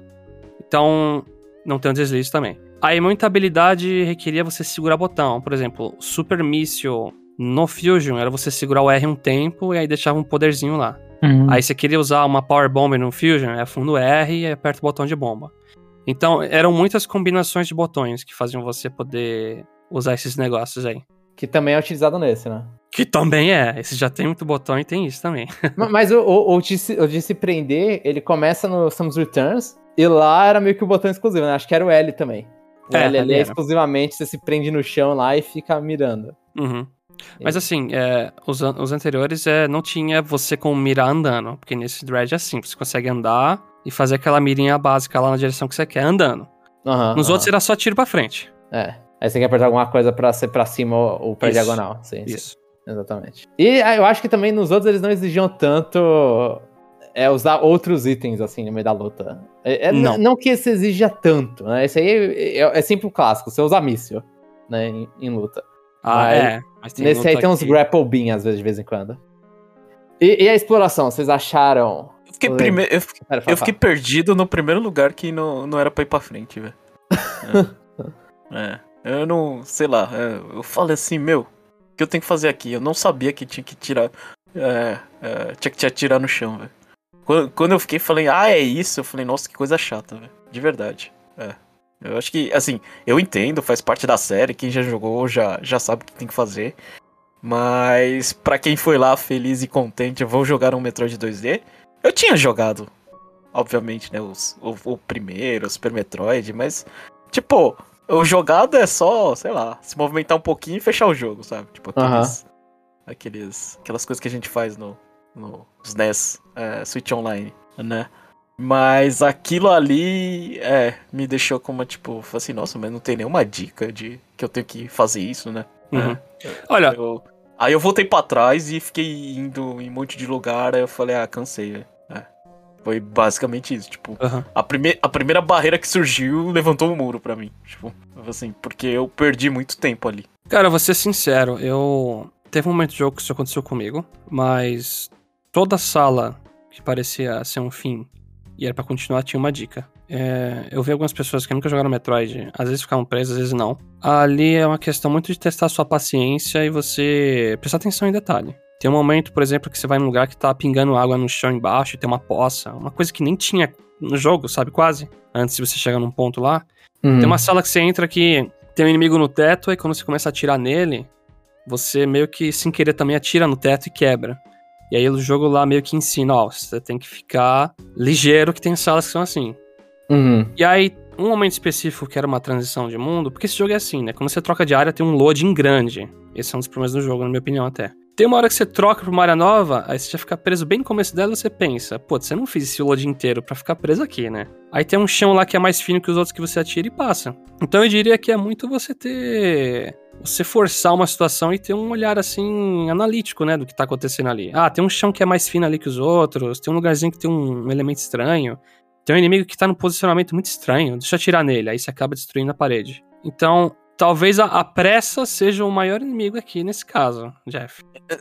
Então, não tem o deslize também. Aí muita habilidade requeria você segurar botão. Por exemplo, Super Missile no Fusion era você segurar o R um tempo e aí deixava um poderzinho lá. Uhum. Aí você queria usar uma Power Bomb no Fusion, é fundo R e aperta o botão de bomba. Então, eram muitas combinações de botões que faziam você poder usar esses negócios aí. Que também é utilizado nesse, né? Que também é. Esse já tem muito botão e tem isso também. Ma- Mas o, o, o, de se, o de se prender, ele começa no Samus Returns, e lá era meio que o botão exclusivo, né? Acho que era o L também. O É, L ali é exclusivamente, você se prende no chão lá e fica mirando. Uhum. Mas assim, é, os, an- os anteriores é, não tinha você com mira andando. Porque nesse Dread é assim, você consegue andar e fazer aquela mirinha básica lá na direção que você quer, andando. Aham, Nos aham. outros era só tiro pra frente. É. Aí você quer apertar alguma coisa pra ser pra cima ou, Isso. diagonal. Sim, sim. Isso. Exatamente. E ah, eu acho que também nos outros eles não exigiam tanto é, usar outros itens assim no meio da luta. É, é, Não. não. que esse exija tanto, né? Esse aí é, é- é sempre o clássico, você usa míssil, né? Em, em luta. Ah, Mas é. Mas tem Nesse aí luta tem uns que- grapple beam às vezes, de vez em quando. E, e a exploração, vocês acharam. Eu fiquei, prime... eu, fiquei- fala, eu fiquei perdido no primeiro lugar que não, não era pra ir pra frente, velho. É. É, Eu não. Sei lá. é, eu falei assim, meu, o que eu tenho que fazer aqui? Eu não sabia que tinha que tirar. É, é, tinha que te atirar no chão, velho. Quando, quando eu fiquei, falei, ah, é isso. Eu falei, nossa, que coisa chata, velho. De verdade. É. Eu acho que, assim, eu entendo, faz parte da série. Quem já jogou já, já sabe o que tem que fazer. Mas, pra quem foi lá feliz e contente, vou jogar um Metroid 2D. Eu tinha jogado, obviamente, né? Os, o, o primeiro, o Super Metroid, mas, tipo, o jogado é só, sei lá, se movimentar um pouquinho e fechar o jogo, sabe? Tipo, aqueles. aqueles aquelas coisas que a gente faz no, no nos NES, é, Switch Online, né? Mas aquilo ali, é, me deixou como, tipo, assim, nossa, mas não tem nenhuma dica de que eu tenho que fazer isso, né? Uhum. Olha, Eu- aí eu voltei pra trás e fiquei indo em um monte de lugar, aí eu falei, ah, cansei, velho. Foi basicamente isso, tipo, aham. a, prime a primeira barreira que surgiu levantou o muro pra mim, tipo, assim, porque eu perdi muito tempo ali. Cara, vou ser sincero, eu. Teve um momento do jogo que isso aconteceu comigo, mas toda sala que parecia ser um fim e era pra continuar tinha uma dica. É, eu vi algumas pessoas que nunca jogaram Metroid, às vezes ficavam presas, às vezes não. Ali é uma questão muito de testar sua paciência e você prestar atenção em detalhe. Tem um momento, por exemplo, que você vai num lugar que tá pingando água no chão embaixo e tem uma poça, uma coisa que nem tinha no jogo, sabe? Quase. Antes de você chegar num ponto lá. Hum. Tem uma sala que você entra que tem um inimigo no teto, e quando você começa a atirar nele, você meio que sem querer também atira no teto e quebra. E aí o jogo lá meio que ensina, ó, você tem que ficar ligeiro que tem salas que são assim. Uhum. E aí, um momento específico que era uma transição de mundo, porque esse jogo é assim, né? Quando você troca de área, tem um loading grande. Esse é um dos problemas do jogo, na minha opinião, até. Tem uma hora que você troca pra uma área nova, aí você já fica preso bem no começo dela você pensa, pô, você não fez esse load inteiro pra ficar preso aqui, né? Aí tem um chão lá que é mais fino que os outros que você atira e passa. Então eu diria que é muito você ter. Você forçar uma situação e ter um olhar assim, analítico, né, do que tá acontecendo ali. Ah, tem um chão que é mais fino ali que os outros, tem um lugarzinho que tem um elemento estranho. Tem um inimigo que tá num posicionamento muito estranho. Deixa eu atirar nele. Aí você acaba destruindo a parede. Então, talvez a, a pressa seja o maior inimigo aqui nesse caso, Jeff. É,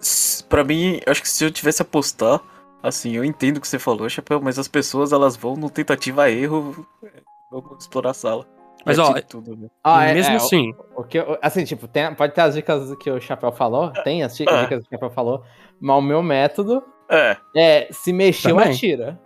Pra mim, acho que se eu tivesse apostar, assim, eu entendo o que você falou, Chapéu, mas as pessoas elas vão no tentativa erro, é, vão explorar a sala. Mas, ó, tudo, né? Ah, é, Mesmo é, assim, O que, eu- assim, tipo, tem- pode ter as dicas que o Chapéu falou, tem as di- dicas que o Chapéu falou, mas o meu método É, é se mexeu, Também. atira.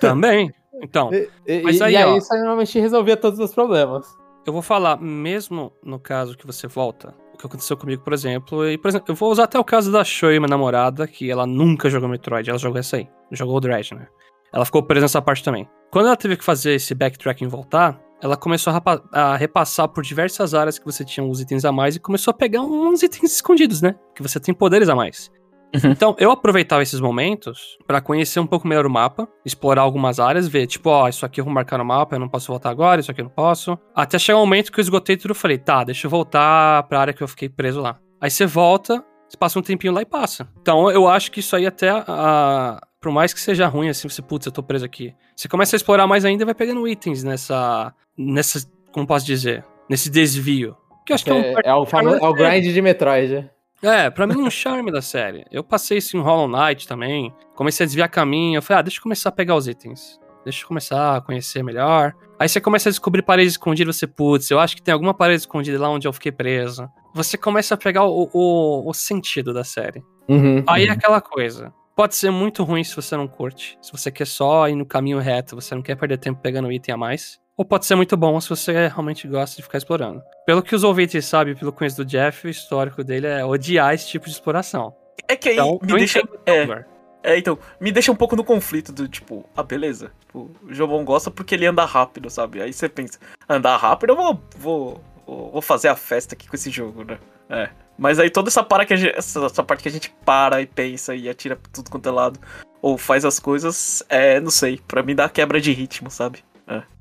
também. Então, E, Mas e aí, aí, ó. isso aí normalmente resolvia todos os problemas. eu vou falar, mesmo no caso que você volta, o que aconteceu comigo, por exemplo, e, por exemplo, eu vou usar até o caso da Shoei, minha namorada, que ela nunca jogou Metroid, ela jogou essa aí, jogou o Dread, né? Ela ficou presa nessa parte também. Quando ela teve que fazer esse backtracking e voltar, ela começou a, a repassar por diversas áreas que você tinha uns itens a mais e começou a pegar uns itens escondidos, né? Que você tem poderes a mais. Uhum. Então, eu aproveitava esses momentos pra conhecer um pouco melhor o mapa, explorar algumas áreas, ver, tipo, ó, isso aqui eu vou marcar no mapa, eu não posso voltar agora, isso aqui eu não posso. Até chegar um momento que eu esgotei tudo, eu falei, tá, deixa eu voltar pra área que eu fiquei preso lá. Aí você volta, você passa um tempinho lá e passa. Então, eu acho que isso aí até, a, por mais que seja ruim, assim, você, putz, eu tô preso aqui. Você começa a explorar mais ainda e vai pegando itens nessa, nessa, como posso dizer, nesse desvio. Que eu acho que é um É, é o, famoso, é o grind de Metroid. É, pra mim é um charme da série. Eu passei isso em Hollow Knight também. Comecei a desviar caminho. Eu falei, ah, deixa eu começar a pegar os itens. deixa eu começar a conhecer melhor. Aí você começa a descobrir paredes escondidas, você, putz, eu acho que tem alguma parede escondida lá onde eu fiquei preso. Você começa a pegar o, o, o sentido da série. Uhum, Aí é uhum. aquela coisa. Pode ser muito ruim se você não curte. Se você quer só ir no caminho reto, você não quer perder tempo pegando item a mais. Ou pode ser muito bom se você realmente gosta de ficar explorando. Pelo que os ouvintes sabem, pelo conhecimento do Jeff, o histórico dele é odiar esse tipo de exploração. É que aí Então, me deixa. É, é, então, me deixa um pouco no conflito do tipo, ah, beleza. Tipo, o Jobon gosta porque ele anda rápido, sabe? Aí você pensa, andar rápido, eu vou, vou, vou, fazer a festa aqui com esse jogo, né? É. Mas aí toda essa, para que gente, essa, essa parte que a gente para e pensa e atira tudo quanto é lado, ou faz as coisas, é, não sei, pra mim dá quebra de ritmo, sabe?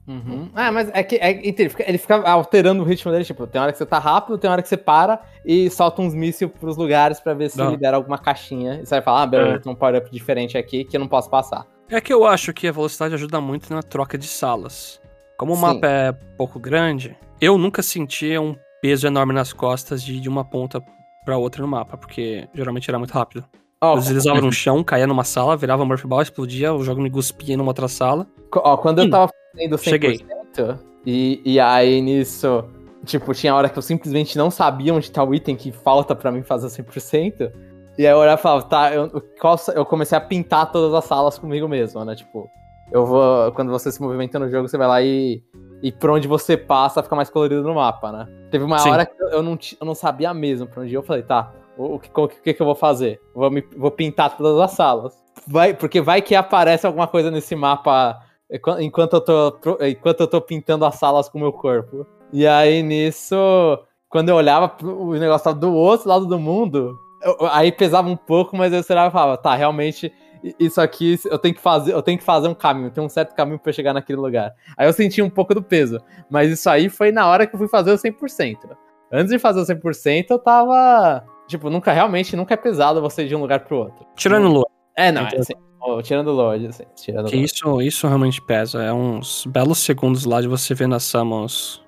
Uhum. Ah, mas é que é, ele, fica, ele fica alterando o ritmo dele, tipo, tem hora que você tá rápido, tem hora que você para e solta uns mísseis pros lugares pra ver se Não. libera alguma caixinha. E você vai falar, ah, beleza, É. tem um power-up diferente aqui que eu não posso passar. É que eu acho que a velocidade ajuda muito na troca de salas. Como o Sim. mapa é pouco grande, eu nunca sentia um peso enorme nas costas de ir de uma ponta pra outra no mapa, porque geralmente era muito rápido. Ó, Eu deslizava no chão, caía numa sala, virava Murphy Ball, explodia, o jogo me cuspia numa outra sala. ó, quando eu Hum. tava fazendo 100%, Cheguei. E, e aí nisso, tipo, tinha hora que eu simplesmente não sabia onde tá o item que falta pra mim fazer 100%. E aí eu olhava e falava, tá, eu, eu comecei a pintar todas as salas comigo mesmo, né? Tipo, eu vou. Quando você se movimenta no jogo, você vai lá e. E por onde você passa fica mais colorido no mapa, né? Teve uma Sim. hora que eu não, eu não sabia mesmo pra onde ir. Eu falei, tá, o, que, o que que eu vou fazer? Vou, me- vou pintar todas as salas. Vai, porque vai que aparece alguma coisa nesse mapa enquanto eu tô, pro- enquanto eu tô pintando as salas com o meu corpo. E aí nisso, quando eu olhava, o negócio tava do outro lado do mundo. eu- aí pesava um pouco, mas eu olhava e falava, tá, realmente isso aqui eu tenho que fazer, eu tenho que fazer um caminho, tem um certo caminho pra chegar naquele lugar. Aí eu senti um pouco do peso, mas isso aí foi na hora que eu fui fazer o 100%. Antes de fazer o 100%, eu tava, tipo, nunca realmente nunca é pesado você ir de um lugar pro outro. Tirando o Lua, É, não, é Entendo. assim, ó, tirando o Lorde, assim, tirando que Lorde. isso, isso realmente pesa. É uns belos segundos lá de você vendo a Samus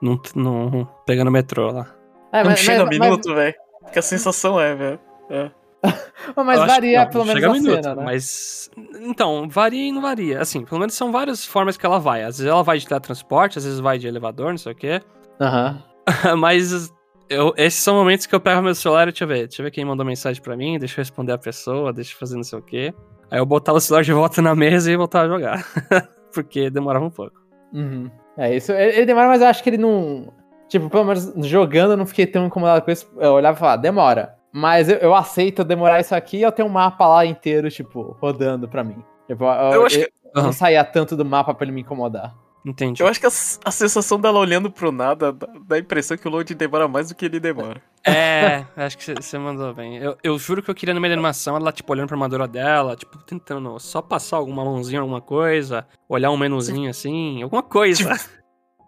num, num, pegando o metrô lá. É, não mas, chega mas, minuto, velho. Que a sensação é, velho. mas, mas Eu acho varia não, pelo menos chega a minuto, cena, né? Mas. Então, varia e não varia. Assim, pelo menos são várias formas que ela vai. Às vezes ela vai de teletransporte, às vezes vai de elevador, não sei o quê. Aham. Mas eu- esses são momentos que eu pego meu celular e deixa eu ver. Deixa eu ver quem mandou mensagem pra mim, deixa eu responder a pessoa, deixa eu fazer não sei o quê. Aí eu botava o celular de volta na mesa e voltava a jogar. Porque demorava um pouco. Uhum. É, isso. Ele, ele demora, mas eu acho que ele não. Tipo, pelo menos jogando eu não fiquei tão incomodado com isso. Eu olhava e falava, demora. Mas eu, eu aceito demorar isso aqui e eu tenho um mapa lá inteiro, tipo, rodando pra mim. Tipo, eu, Eu acho eu- que- eu não saía tanto do mapa pra ele me incomodar. Entendi. Eu acho que a, a sensação dela olhando pro nada dá, dá a impressão que o load demora mais do que ele demora. É, acho que você mandou bem. Eu, eu juro que eu queria da animação ela, tipo, olhando pra armadura dela, tipo, tentando só passar alguma mãozinha, alguma coisa, olhar um menuzinho assim, alguma coisa. Se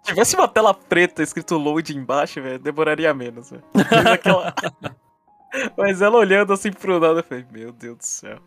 tivesse uma tela preta escrito load embaixo, velho, demoraria menos, velho. Mas aquela- Mas ela olhando assim pro nada, eu falei, meu Deus do céu.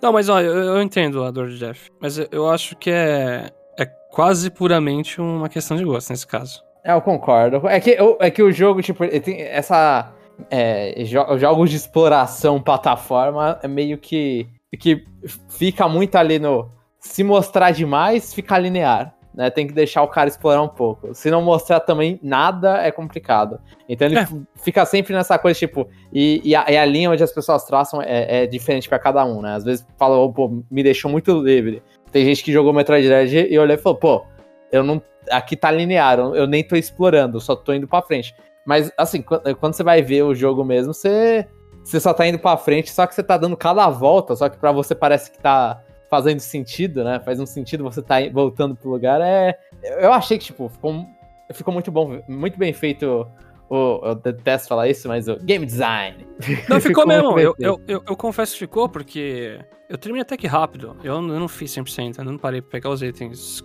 Não, mas ó, eu, eu entendo a dor de Jeff. Mas eu, eu acho que é, é quase puramente uma questão de gosto nesse caso. É, eu concordo. É que, é que o jogo, tipo, tem essa. É, jo- jogos de exploração plataforma é meio que. que fica muito ali no. Se mostrar demais, fica linear. Né? Tem que deixar o cara explorar um pouco. Se não mostrar também nada, é complicado. Então ele É. fica sempre nessa coisa, tipo. E, e, a, e a linha onde as pessoas traçam é, é diferente pra cada um, né? Às vezes fala, "Oh, pô, me deixou muito livre. Tem gente que jogou Metroid Dread e olhou e falou, pô, eu não aqui tá linear, eu nem tô explorando, eu só tô indo pra frente. Mas, assim, quando, você vai ver o jogo mesmo, você, você só tá indo pra frente, só que você tá dando cada volta, só que pra você parece que tá fazendo sentido, né? Faz um sentido você tá voltando pro lugar. É, eu achei que, tipo, ficou, ficou muito bom, muito bem feito. O, eu detesto falar isso, mas o game design. Não, ficou, muito mesmo. Eu, eu, eu, eu confesso que ficou, porque eu terminei até que rápido. Eu, eu não fiz 100%, eu não parei pra pegar os itens.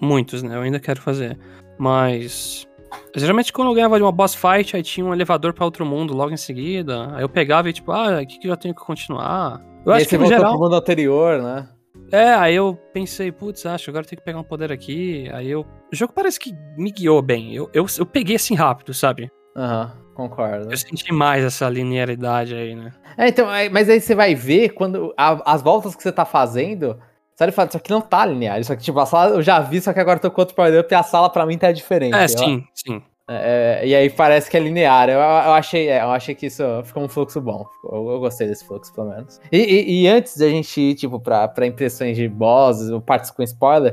Muitos, né? Eu ainda quero fazer. Mas. Geralmente quando eu ganhava de uma boss fight, aí tinha um elevador pra outro mundo logo em seguida. Aí eu pegava e tipo, ah, o que, que eu tenho que continuar? Eu e aí acho você que no geral. pro mundo anterior, né? É, aí eu pensei, putz, acho, agora eu tenho que pegar um poder aqui. Aí eu. O jogo parece que me guiou bem. Eu, eu, eu peguei assim rápido, sabe? Aham, concordo. Eu senti mais essa linearidade aí, né? É, então, mas aí você vai ver quando a- as voltas que você tá fazendo, Só ele fala, isso aqui não tá linear. Isso aqui, tipo, a sala eu já vi, só que agora eu tô com outro power-up e a sala pra mim tá diferente. É, sim, sim. é, e aí parece que é linear. Eu, eu achei, é, eu achei que isso ficou um fluxo bom. Eu, eu gostei desse fluxo, pelo menos. E, e- e antes da gente ir, tipo, pra, pra impressões de bosses ou partes com spoiler,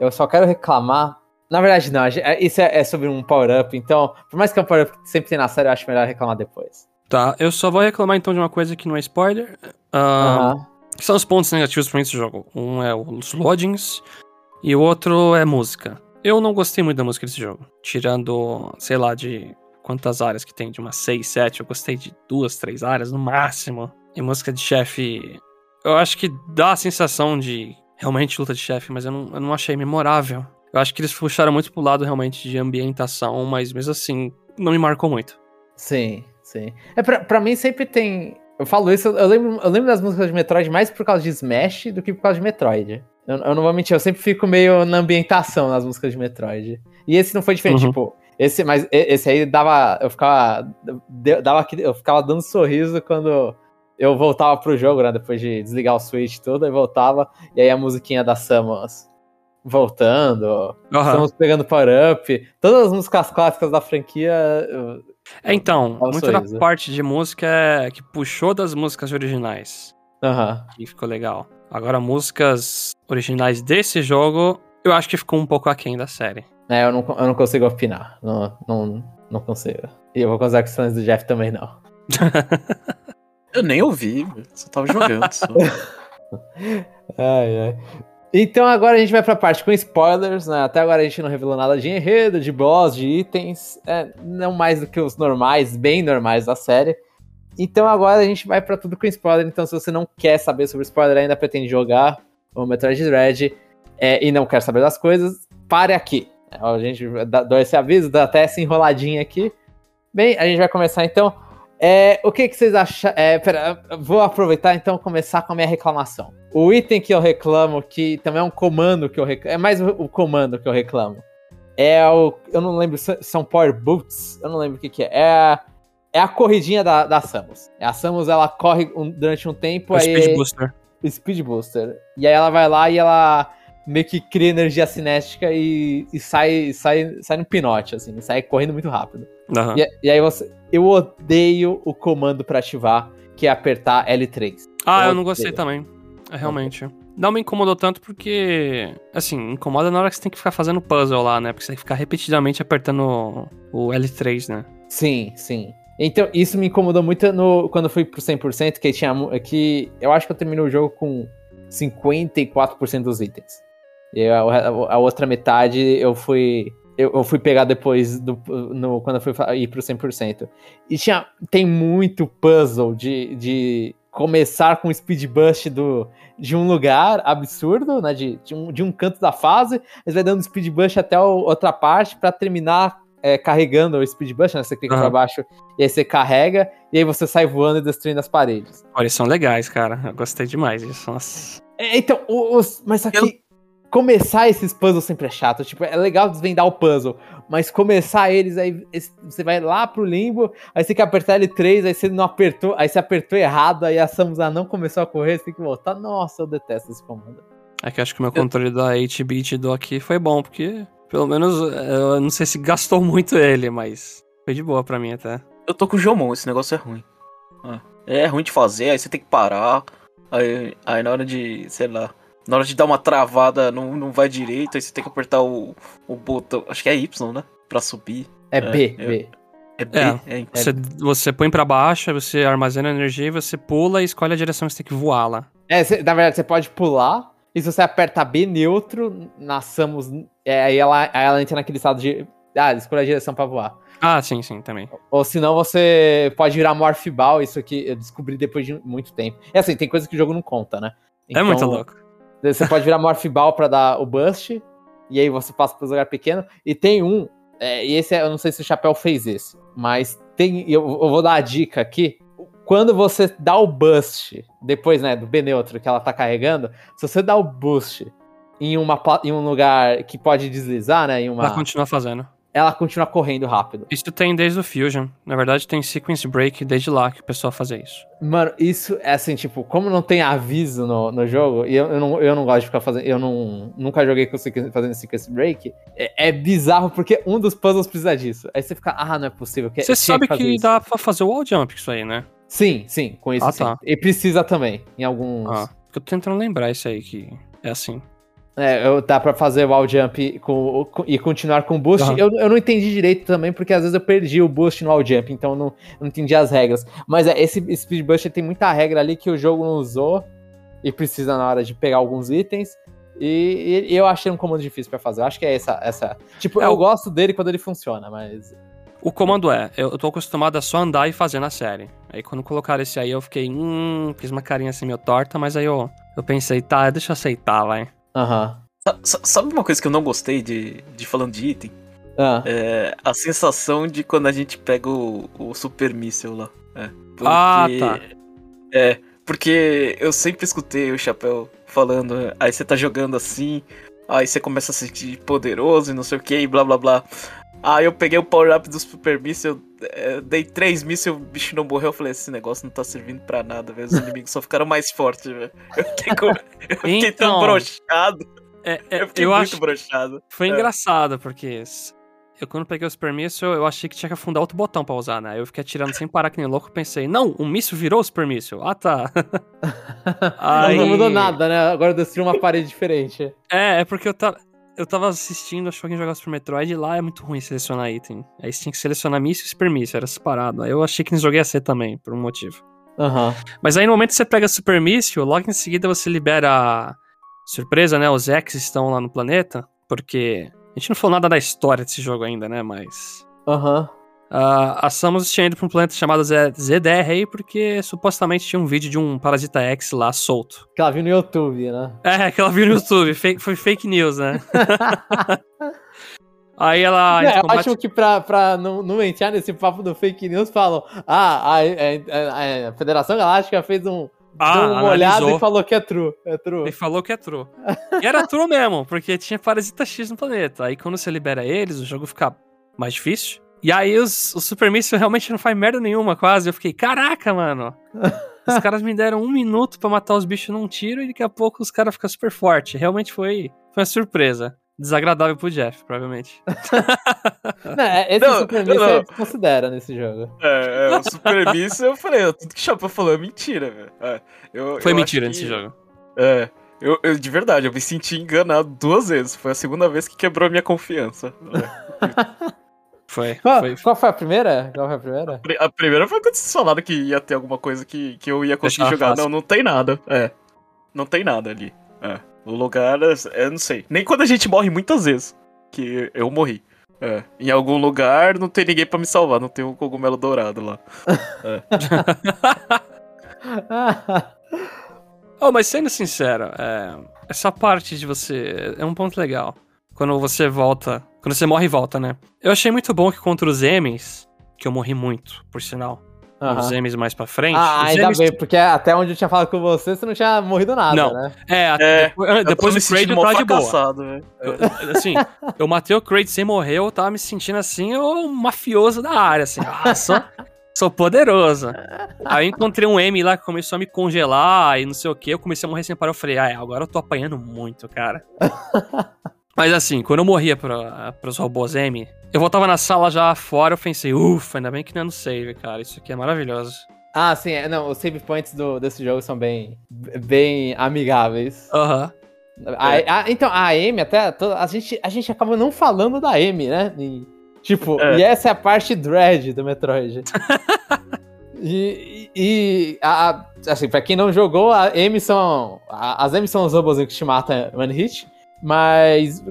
eu só quero reclamar. Na verdade, não. gente- é- Isso é, é sobre um power-up. Então, por mais que é um power-up que sempre tem na série, eu acho melhor reclamar depois. Tá, eu só vou reclamar então de uma coisa que não é spoiler. Ah, Aham. Que são os pontos negativos pra esse jogo. Um é os loadings e o outro é música. Eu não gostei muito da música desse jogo. Tirando, sei lá, de quantas áreas que tem, de umas 6, 7, eu gostei de duas, três áreas no máximo. E música de chefe, eu acho que dá a sensação de realmente luta de chefe, mas eu não, eu não achei memorável. Eu acho que eles puxaram muito pro lado realmente de ambientação, mas mesmo assim, não me marcou muito. Sim, sim. É, pra, pra mim sempre tem. Eu falo isso, eu lembro, eu lembro das músicas de Metroid mais por causa de Smash do que por causa de Metroid. Eu, eu não vou mentir, eu sempre fico meio na ambientação nas músicas de Metroid. E esse não foi diferente, Uhum. tipo. Esse, mas esse aí dava. Eu ficava. Dava, eu ficava dando sorriso quando eu voltava pro jogo, né? Depois de desligar o Switch e tudo, aí voltava. E aí a musiquinha da Samus voltando. Aham. Estamos pegando power-up. Todas as músicas clássicas da franquia. É, então, um muito da parte de música é que puxou das músicas originais, Aham. que ficou legal. Agora, músicas originais desse jogo, eu acho que ficou um pouco aquém da série. É, eu não, eu não consigo opinar. Não, não, não consigo. E eu vou considerar que os fãs do Jeff também não. Eu nem ouvi, só tava jogando. Só. Ai, ai. Então agora a gente vai pra parte com spoilers, né? Até agora a gente não revelou nada de enredo, de boss, de itens. é, não mais do que os normais, bem normais da série. Então agora a gente vai pra tudo com spoiler. Então se você não quer saber sobre spoiler ainda pretende jogar o Metroid Dread é, e não quer saber das coisas, pare aqui. A gente dá, dá esse aviso, dá até essa enroladinha aqui. Bem, a gente vai começar então. É, o que, que vocês acham? É, pera, vou aproveitar então e começar com a minha reclamação. O item que eu reclamo, que também é um comando que eu reclamo, é mais o, comando que eu reclamo. É o. Eu não lembro, se são Power Boots? Eu não lembro o que, que é. É a, é a corridinha da, da Samus. A Samus ela corre um- durante um tempo, aí. Speed Booster. Speed Booster. E aí ela vai lá e ela meio que cria energia cinética e, e sai, sai, sai no pinote, assim, sai correndo muito rápido. Aham. E, e aí você. Eu odeio o comando pra ativar, que é apertar L3. Ah, eu eu não gostei também. É, realmente. Não me incomodou tanto porque, assim, incomoda na hora que você tem que ficar fazendo puzzle lá, né? Porque você tem que ficar repetidamente apertando o L3, né? Sim, sim. Então, isso me incomodou muito no, quando eu fui pro 100%, que tinha que eu acho que eu terminei o jogo com 54% dos itens. E a- a outra metade eu fui eu, eu fui pegar depois do, no, quando eu fui ir pro 100%. E tinha tem muito puzzle de, de começar com o speed boost do, de um lugar absurdo, né, de, de, um, de um canto da fase, mas vai dando speed boost até a outra parte pra terminar é, carregando o speed boost, né? Você clica Aham. pra baixo e aí você carrega, e aí você sai voando e destruindo as paredes. Olha, eles são legais, cara. Eu gostei demais disso. Nossa. É, então, os, mas só que começar esses puzzles sempre é chato. Tipo, é legal desvendar o puzzle, mas começar eles, aí você vai lá pro limbo, aí você tem que apertar L3, aí você não apertou, aí você apertou errado, aí a Samus não começou a correr, você tem que voltar. Nossa, eu detesto esse comando. É que eu acho que o meu controle da 8-bit do aqui foi bom, porque pelo menos é, eu não sei se gastou muito ele, mas foi de boa pra mim até. Eu tô com o Jomon, esse negócio é ruim. Ah, É ruim de fazer, aí você tem que parar. Aí, aí na hora de, sei lá, na hora de dar uma travada não, não vai direito, aí você tem que apertar o, o botão, acho que é Y, né? Pra subir. É, É, B, eu- B. É B, É. é, Você, você põe pra baixo, aí você armazena energia e você pula e escolhe a direção que você tem que voar lá. É, cê- na verdade, você pode pular, e se você aperta B neutro na Samus, é, aí, ela, aí ela entra naquele estado de. Ah, escolha a direção pra voar. Ah, sim, sim, também. Ou senão você pode virar Morph Ball, isso aqui eu descobri depois de muito tempo. É assim, tem coisa que o jogo não conta, né? é muito louco. Você pode virar Morph Ball pra dar o bust, e aí você passa pro lugar pequeno. E tem um, é, e esse é- eu não sei se o Chapéu fez esse, mas tem, eu, eu vou dar a dica aqui. Quando você dá o bust, depois né, do B neutro que ela tá carregando, se você dá o boost em, uma, em um lugar que pode deslizar, né? Em uma, Ela continua fazendo. Ela continua correndo rápido. Isso tem desde o Fusion. Na verdade, tem Sequence Break desde lá que o pessoal fazia isso. Mano, isso é assim, tipo, como não tem aviso no, no jogo, e eu, eu, não, eu não gosto de ficar fazendo. Eu não, nunca joguei com sequence, fazendo Sequence Break, é, é, bizarro porque um dos puzzles precisa disso. Aí você fica, ah, não é possível. Você sabe que, que dá pra fazer o wall jump isso aí, né? Sim, sim, com isso Ah, sim. tá. E precisa também, em alguns. Ah, eu tô tentando lembrar isso aí que é assim. É, eu- dá pra fazer wall jump com, com- e continuar com boost. Aham. Eu, eu não entendi direito também, porque às vezes eu perdi o boost no wall jump, então eu não, não entendi as regras. Mas é, esse speed boost tem muita regra ali que o jogo não usou e precisa na hora de pegar alguns itens. E, e eu achei um comando difícil pra fazer. Eu acho que é essa. essa tipo, É, eu o- gosto dele quando ele funciona, mas. O comando é, eu eu tô acostumado a só andar e fazer na série. Aí quando colocaram esse aí, eu fiquei, hum, fiz uma carinha assim meio torta, mas aí eu, eu pensei, tá, deixa eu aceitar, vai. Aham. Sa- sa- Sabe uma coisa que eu não gostei de, de falando de item? Ah. É a sensação de quando a gente pega o, o Super Míssel lá. É, porque- Ah, tá. É, porque eu sempre escutei o Chapéu falando, aí você tá jogando assim, aí você começa a se sentir poderoso e não sei o que, e blá blá blá. Aí eu peguei o power-up do Super é, dei três mísseis, o bicho não morreu, eu falei, esse negócio não tá servindo pra nada, velho, os inimigos só ficaram mais fortes, velho. Eu fiquei, com- eu fiquei tão Então, broxado, É, é, eu fiquei eu muito acho broxado. Foi É. engraçado, porque eu quando peguei os permissos, eu achei que tinha que afundar outro botão pra usar, né? Eu fiquei atirando sem parar que nem louco, pensei, não, o míssil virou os permissos. Ah, tá. Aí- Não mudou nada, né? Agora destruiu uma parede diferente. É, é porque eu tava, eu tava assistindo, acho que alguém jogava Super Metroid, e lá é muito ruim selecionar item. Aí você tinha que selecionar míssil e super míssil, era separado. Aí eu achei que nesse jogo ia ser também, por um motivo. Aham. Mas aí no momento que você pega super míssil, logo em seguida você libera surpresa, né? Os X estão lá no planeta, porque a gente não falou nada da história desse jogo ainda, né? Mas Aham. Ah, a Samus tinha ido pra um planeta chamado ZDR aí, porque supostamente tinha um vídeo de um Parasita X lá solto. Que ela viu no YouTube, né? É, que ela viu no YouTube, fake- foi fake news, né? aí ela. É, eu combate- acho que pra, pra não, não entrar nesse papo do fake news, falam: Ah, a, a- a- a Federação Galáctica fez um. Ah, deu uma olhada analisou. e falou que é true. É true. Ele falou que é true. E era true mesmo, porque tinha Parasita X no planeta. Aí quando você libera eles, o jogo fica mais difícil. E aí os, o Super Míssil realmente não faz merda nenhuma, quase. Eu fiquei, caraca, mano. Os caras me deram um minuto pra matar os bichos num tiro e daqui a pouco os caras ficam super fortes. Realmente foi, foi uma surpresa. Desagradável pro Jeff, provavelmente. Não, é- esse Não, Super Míssil não. você considera nesse jogo. É, é, o Super Míssil, eu falei, tudo que o Chapéu falou é mentira, velho. É, eu- Foi eu mentira nesse que- jogo. É, eu, eu- de verdade, eu me senti enganado duas vezes. Foi a segunda vez que quebrou a minha confiança. É. Foi, Qual, foi. qual foi a primeira? Qual foi a primeira? Pri- A primeira foi quando vocês falaram que ia ter alguma coisa que, que eu ia conseguir Deixar jogar. fácil. Não, não tem nada. É. Não tem nada ali. É. O lugar, é- eu não sei. Nem quando a gente morre muitas vezes. Que eu morri. É. Em algum lugar não tem ninguém pra me salvar. Não tem um cogumelo dourado lá. Oh, mas sendo sincero, é, essa parte de você é um ponto legal. Quando você volta. Quando você morre e volta, né? Eu achei muito bom que contra os M's, que eu morri muito, por sinal. Aham. Os M's mais pra frente. Ah, ainda M's bem, porque até onde eu tinha falado com você, você não tinha morrido nada, Não. né? É, É, até depois, do Kraid eu tava de boa. Eu- assim, eu matei o Kraid sem morrer, eu tava me sentindo assim, o mafioso da área, assim. Ah, sou, sou poderoso. Aí eu encontrei um M lá que começou a me congelar e não sei o que. Eu comecei a morrer sem parar. Eu falei, ah, é, agora eu tô apanhando muito, cara. Mas assim, quando eu morria pra, pros robôs M, eu voltava na sala já fora, eu pensei, ufa, ainda bem que não é no save, cara. Isso aqui é maravilhoso. Ah, sim, é, não, os save points do, desse jogo são bem, bem amigáveis. Aham. A- então, a Amy, até, a gente, a gente acaba não falando da Amy, né? E, tipo, É. e essa é a parte dread do Metroid. e, e- a, assim, pra quem não jogou, a Amy são, a- as Amy são os robôs que te matam one hit, mas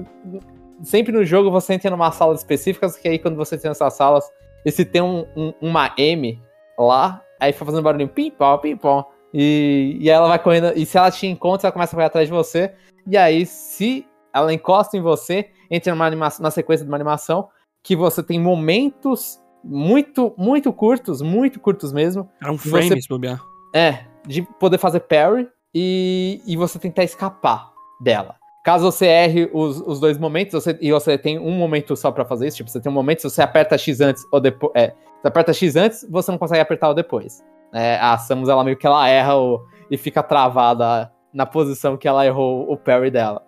sempre no jogo você entra numa sala específica, que aí quando você tem essas salas, e se tem um, um- uma M lá, aí fica fazendo barulhinho pim-pom, pim-pom. E, e aí ela vai correndo, e se ela te encontra, ela começa a correr atrás de você. E aí, se ela encosta em você, entra numa animação, na sequência de uma animação, que você tem momentos muito, muito curtos, muito curtos mesmo, Era um frame, se bobear. é, de poder fazer parry e, e você tentar escapar dela. Caso você erre os, os dois momentos, você, e você tem um momento só pra fazer isso, tipo, você tem um momento, se você aperta X antes ou depois. É, você aperta X antes, você não consegue apertar o depois. É, a Samus, ela meio que ela erra o, e fica travada na posição que ela errou o parry dela.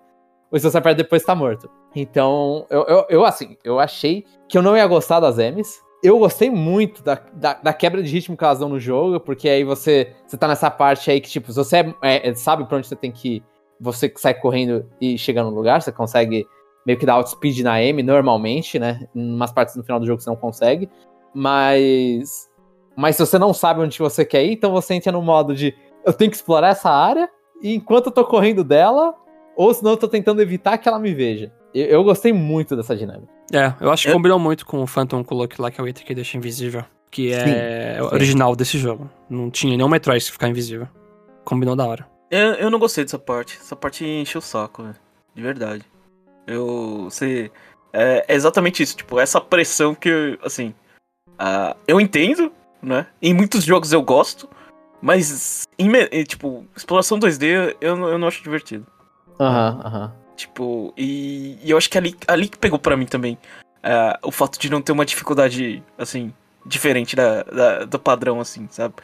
Ou se você aperta depois, tá morto. Então, eu, eu, eu, assim, eu achei que eu não ia gostar das M's. Eu gostei muito da, da, da, quebra de ritmo que elas dão no jogo, porque aí você, você tá nessa parte aí que, tipo, você é, é, sabe pra onde você tem que ir, você sai correndo e chega no lugar, você consegue meio que dar outspeed na M normalmente, né? Em umas partes no final do jogo você não consegue. Mas. Mas se você não sabe onde você quer ir, então você entra no modo de eu tenho que explorar essa área, e enquanto eu tô correndo dela, ou senão eu tô tentando evitar que ela me veja. Eu, eu gostei muito dessa dinâmica. É, eu acho que eu... combinou muito com o Phantom Cloak lá, que é o item que deixa invisível. Que é sim, original sim. desse jogo. Não tinha nenhum Metroid que ficar invisível. Combinou da hora. Eu, eu não gostei dessa parte. Essa parte encheu o saco, velho. De verdade. Eu. Você. É, é, exatamente isso. Tipo, essa pressão que, assim. Uh, eu entendo, né? Em muitos jogos eu gosto. Mas, em, tipo, exploração 2D eu, eu não acho divertido. Aham, uhum, aham. Uhum. Tipo, e, e, eu acho que ali, ali que pegou para mim também. Uh, o fato de não ter uma dificuldade, assim, diferente da, da, do padrão, assim, sabe?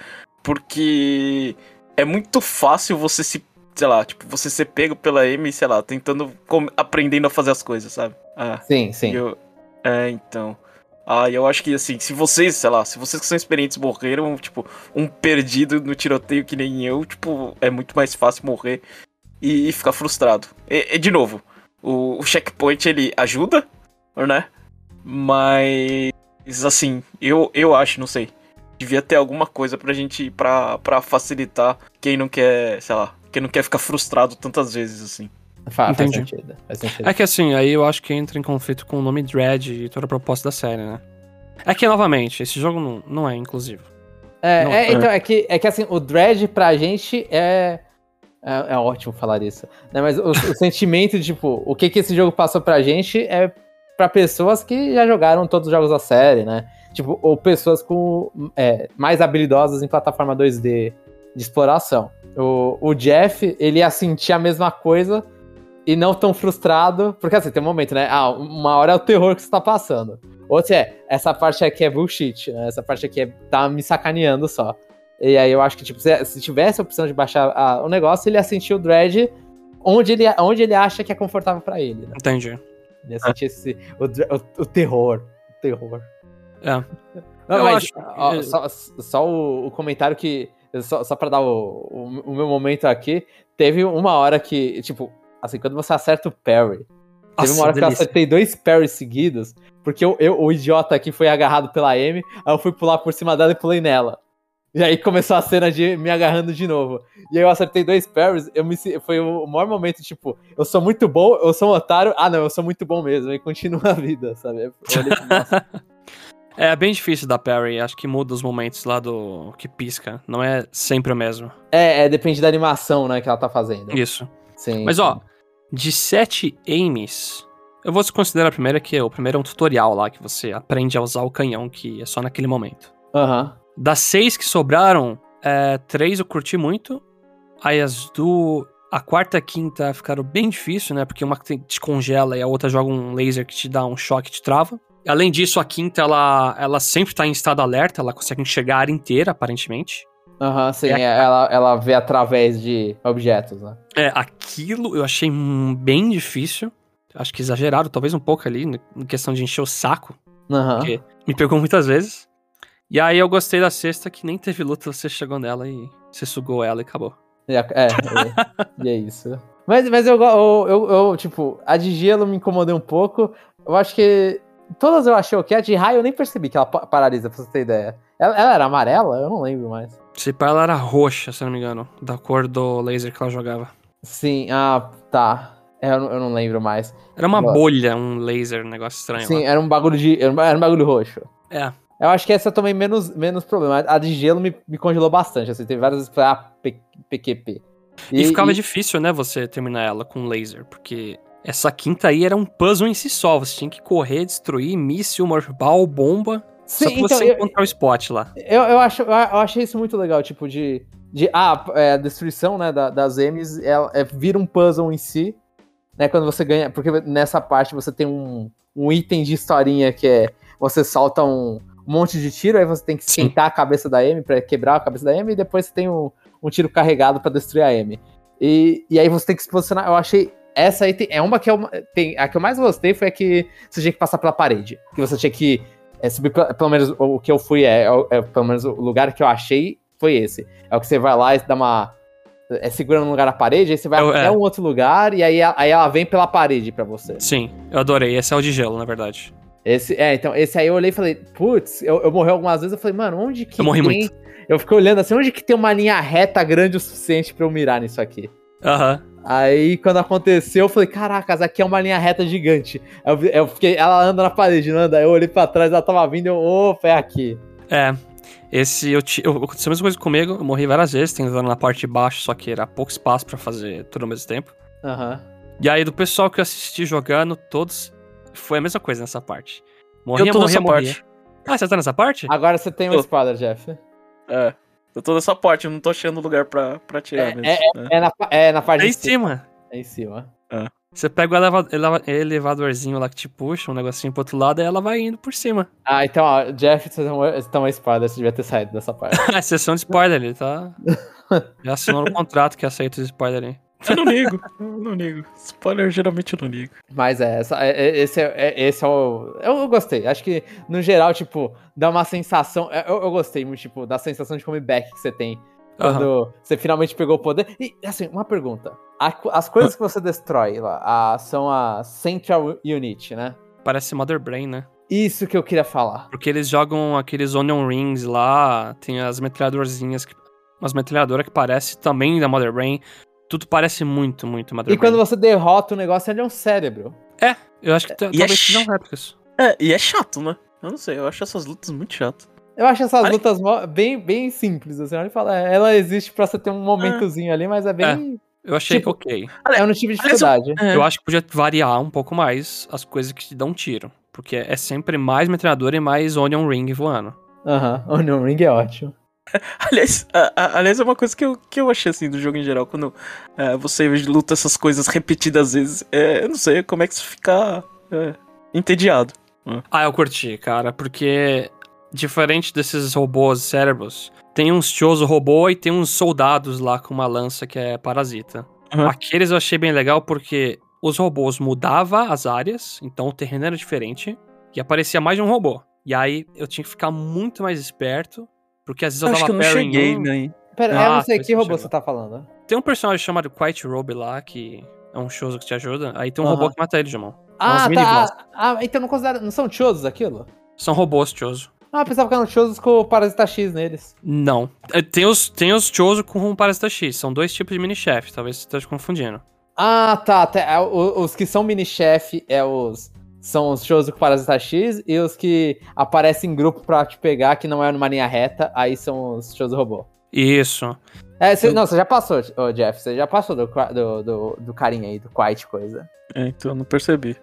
Porque é muito fácil você se, sei lá, tipo, você ser pego pela M, sei lá, tentando, aprendendo a fazer as coisas, sabe? Ah, sim, sim. Eu, é, então. Ah, eu acho que assim, se vocês, sei lá, se vocês que são experientes morreram, tipo, um perdido no tiroteio que nem eu, tipo, é muito mais fácil morrer e, e ficar frustrado. E, e, de novo, o, o checkpoint ele ajuda, né? Mas assim, eu, eu acho, não sei. Devia ter alguma coisa pra gente, pra, pra facilitar quem não quer, sei lá, quem não quer ficar frustrado tantas vezes, assim. Faz, faz, sentido, faz sentido. É que assim, aí eu acho que entra em conflito com o nome Dread e toda a proposta da série, né? É que, novamente, esse jogo não, não é inclusivo. É, não, é, então, é que, é que assim, o Dread pra gente é. É, é ótimo falar isso. Né? Mas o, o sentimento de, tipo, o que, que esse jogo passou pra gente é pra pessoas que já jogaram todos os jogos da série, né? Tipo, ou pessoas com é, mais habilidosas em plataforma 2D de exploração. O, o Jeff, ele ia sentir a mesma coisa e não tão frustrado, porque assim, tem um momento, né? Ah, uma hora é o terror que você tá passando. Outra é, essa parte aqui é bullshit, né? Essa parte aqui é, tá me sacaneando só. E aí eu acho que, tipo, se, se tivesse a opção de baixar a, o negócio, ele ia sentir o dread onde ele, onde ele acha que é confortável para ele. Né? Entendi. Ele ia sentir esse, o, o, o terror. O terror. É. Não, eu mas, ó, só, só o, o, comentário que. Só, só pra dar o, o, o meu momento aqui, teve uma hora que, tipo, Assim, quando você acerta o parry. Nossa, teve uma hora delícia. que eu acertei dois parries seguidos, porque eu, eu, o idiota aqui foi agarrado pela M, aí eu fui pular por cima dela e pulei nela. E aí começou a cena de me agarrando de novo. E aí eu acertei dois parries, eu me, foi o maior momento, tipo, eu sou muito bom, eu sou um otário, ah não, eu sou muito bom mesmo, e continua a vida, sabe? É bem difícil dar parry, acho que muda os momentos lá do que pisca, não é sempre o mesmo. É, é depende da animação, né, que ela tá fazendo. Isso. Sim. Mas ó, de sete aims, eu vou considerar a primeira que é, o primeiro é um tutorial lá que você aprende a usar o canhão, que é só naquele momento. Aham. Uhum. Das seis que sobraram, é, três eu curti muito. Aí as do. A quarta e a quinta ficaram bem difícil, né? Porque uma te congela e a outra joga um laser que te dá um choque e te trava. Além disso, a quinta, ela, ela sempre tá em estado alerta, ela consegue enxergar a área inteira, aparentemente. Aham, uhum, sim, é, ela, ela vê através de objetos, né? É, aquilo eu achei bem difícil. Acho que exageraram, talvez um pouco ali, em questão de encher o saco. Uhum. Porque me pegou muitas vezes. E aí eu gostei da sexta, que nem teve luta, você chegou nela e você sugou ela e acabou. É, é, é e é isso. Mas, mas eu, eu, eu, eu, tipo, a de gelo me incomodou um pouco. Eu acho que todas eu achei ok. A de raio eu nem percebi que ela paralisa, pra você ter ideia. Ela, ela era amarela? Eu não lembro mais. Se pá, ela era roxa, se não me engano. Da cor do laser que ela jogava. Sim, ah, tá. Eu, eu não lembro mais. Era uma bolha, um laser, um negócio estranho. Sim, lá. era um bagulho de. Era um bagulho roxo. É. Eu acho que essa também menos, menos problema. A de gelo me, me congelou bastante. Assim, teve várias vezes ah, PQP. E, e ficava e... difícil, né, você terminar ela com laser, porque essa quinta aí era um puzzle em si só. Você tinha que correr, destruir míssil, morbal, bomba. Sim, Só que então, você eu, encontrar o spot lá. Eu, eu, acho, eu achei isso muito legal, tipo, de. de ah, é, a destruição né, da, das M's é, é, vira um puzzle em si. né? Quando você ganha. Porque nessa parte você tem um, um item de historinha que é. Você solta um, um monte de tiro, aí você tem que Sim. esquentar a cabeça da M pra quebrar a cabeça da M, e depois você tem um, um tiro carregado pra destruir a M. E, e aí você tem que se posicionar. Eu achei. Essa aí tem, é uma que eu, tem, a que eu mais gostei foi a que você tinha que passar pela parede. Que você tinha que é, subir, pelo menos o, que eu fui, é, é, é, pelo menos o lugar que eu achei foi esse. É o que você vai lá e dá uma. É segura num lugar na parede, aí você vai Eu- até é. um outro lugar e aí, aí ela vem pela parede pra você. Sim, eu adorei. Esse é o de gelo, na verdade. Esse, é, então, esse aí eu olhei e falei, putz, eu, eu morri algumas vezes, eu falei, mano, onde que Eu morri tem... muito. Eu fiquei olhando assim, onde que tem uma linha reta grande o suficiente pra eu mirar nisso aqui? Aham. Aí, quando aconteceu, eu falei, caracas, aqui é uma linha reta gigante. Eu, eu fiquei, ela anda na parede, não anda? Aí eu olhei pra trás, ela tava vindo, eu, opa, é aqui. É. Esse eu, aconteceu a mesma coisa comigo, eu morri várias vezes, tentando na parte de baixo, só que era pouco espaço pra fazer tudo ao mesmo tempo. Aham. E aí, do pessoal que eu assisti jogando, todos. Foi a mesma coisa nessa parte. Morria, eu tô morria, nessa morria. parte. Ah, você tá nessa parte? Agora você tem um Tô. spoiler, Jeff. É. Eu tô nessa parte, eu não tô achando lugar pra, pra tirar É, mesmo. né? É na, é na parte É em de cima. cima. É em cima. Você pega o eleva- eleva- elevadorzinho lá que te puxa, um negocinho pro outro lado, e ela vai indo por cima. Ah, então, ó, Jeff, você tem um, você tem um spoiler, você devia ter saído dessa parte. Ah, sessão de spoiler, ele tá. Já assinou no contrato que aceita os spoiler aí. Eu não ligo, eu não ligo. Spoiler, geralmente eu não ligo. Mas é, essa, é- é- esse, é, é- esse é o. Eu, eu gostei. Acho que, no geral, tipo, dá uma sensação. Eu, eu gostei muito, tipo, da sensação de comeback que você tem quando você finalmente pegou o poder. E, assim, uma pergunta. As coisas que você destrói lá a- são a Central Unit, né? Parece Mother Brain, né? Isso que eu queria falar. Porque eles jogam aqueles Onion Rings lá, tem as metralhadorzinhas, que, umas metralhadoras que parece também da Mother Brain. Tudo parece muito, muito Mother E Brain. quando você derrota o negócio, ele é um cérebro. Eu acho que é talvez ch- sejam réplicas. É, e é chato, né? Eu não sei, eu acho essas lutas muito chatas. Eu acho essas Olha- lutas bem, bem simples, assim. Olha e fala, é, ela existe pra você ter um momentozinho ali, mas é bem. Eu achei Tipo- ok. É, um tipo de aliás, eu- dificuldade. É. Eu acho que podia variar um pouco mais as coisas que te dão tiro. Porque é sempre mais metralhadora e mais Onion Ring voando. Aham, o Onion Ring é ótimo. Aliás, a- a- aliás, é uma coisa que eu, que eu achei assim do jogo em geral, quando é, você luta essas coisas repetidas vezes, é, eu não sei como é que isso fica é, entediado. Ah, eu curti, cara, porque diferente desses robôs cérebros, tem uns Chozo robô e tem uns soldados lá com uma lança que é parasita. Uhum. Aqueles eu achei bem legal porque os robôs mudavam as áreas, então o terreno era diferente e aparecia mais de um robô. E aí eu tinha que ficar muito mais esperto, porque às vezes eu, Eu dava eu não parry cheguei, um. né? Pera, eu Ah, não sei que robô você tá falando. Tem um personagem chamado Quiet Robe lá, que é um Chozo que te ajuda, aí tem um Aham. robô que mata ele, Jamon. Ah, tá. Ah, ah, então não considera. Não são chozos aquilo? São robôs Chozo. Ah, eu pensava que eram chozos com o Parasita X neles. Não. É, Tem os, tem os Chozo com um Parasita X. São dois tipos de mini-chefe. Talvez você esteja confundindo. Ah, tá. tá, é, os que são mini-chefe é os. São os chozos com Parasita X e os que aparecem em grupo pra te pegar, que não é numa linha reta, aí são os chozos robô. Isso. É, você- Eu- não, você já passou, ô, Jeff, você já passou do, do, do, do carinha aí, do Quiet coisa. É, então eu não percebi.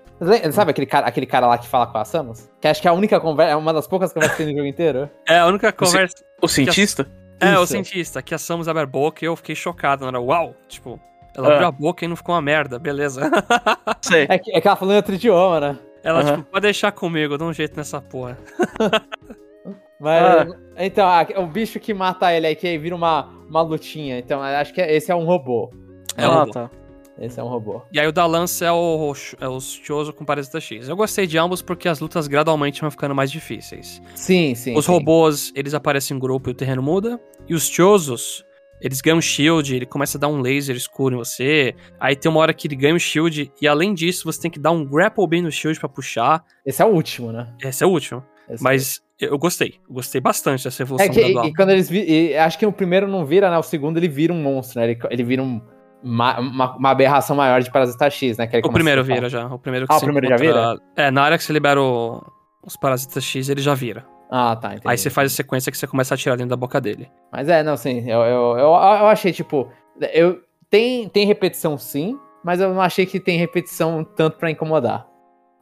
Sabe aquele cara, aquele cara lá que fala com a Samus? Que acho que é a única conversa, é uma das poucas conversas que tem no jogo inteiro. É a única conversa. O cientista? É, o Isso. cientista. Que a Samus abre a boca e eu fiquei chocado. Na hora, uau! Tipo, ela Ah. abriu a boca e não ficou uma merda, beleza. Sei. É que, é que ela falou em outro idioma, né? Ela, Aham. tipo, pode deixar comigo, eu dou um jeito nessa porra. Mas, Ah. então, a- o bicho que mata ele aí, que aí vira uma, uma lutinha. Então, acho que esse é um robô. É ah, robô. tá. Esse é um robô. E aí o da lança é o, é o Chozo com Parasita X. Eu gostei de ambos porque as lutas gradualmente vão ficando mais difíceis. Sim, sim. Os sim. robôs, eles aparecem em grupo e o terreno muda. E os Chozos, eles ganham shield, ele começa a dar um laser escuro em você. Aí tem uma hora que ele ganha um shield, e além disso, você tem que dar um grapple bem no shield pra puxar. Esse é o último, né? Esse é o último. Esse Mas eu gostei. Eu gostei bastante dessa É evolução que gradual. e, quando eles vi, acho que o primeiro não vira, né? O segundo ele vira um monstro, né? Ele, ele vira um, uma, uma, uma aberração maior de Parasita X, né? O primeiro vira já. O primeiro que Ah, o primeiro já encontra- É, na hora que você libera o- os Parasitas X, ele já vira. Ah, tá, entendi. Aí você faz a sequência que você começa a atirar dentro da boca dele. Mas é, não, sim. Eu, eu, eu, eu achei, tipo. Eu, tem, tem repetição, sim, mas eu não achei que tem repetição tanto pra incomodar.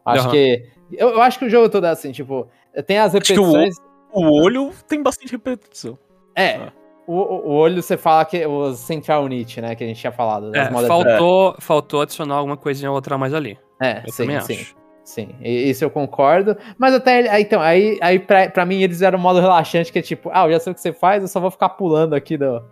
Acho Aham. que. Eu, eu acho que o jogo todo é assim, tipo. Tem as que o- repetições. O olho tem bastante repetição. É. Ah. O, o olho você fala que o Central Unit, né? Que a gente tinha falado. É, faltou, faltou adicionar alguma coisinha ou outra mais ali. É, eu sim, sim. Acho. Sim, isso eu concordo. Mas até. Então, aí, aí pra, pra mim eles eram um modo relaxante, que é tipo, ah, eu já sei o que você faz, eu só vou ficar pulando aqui do,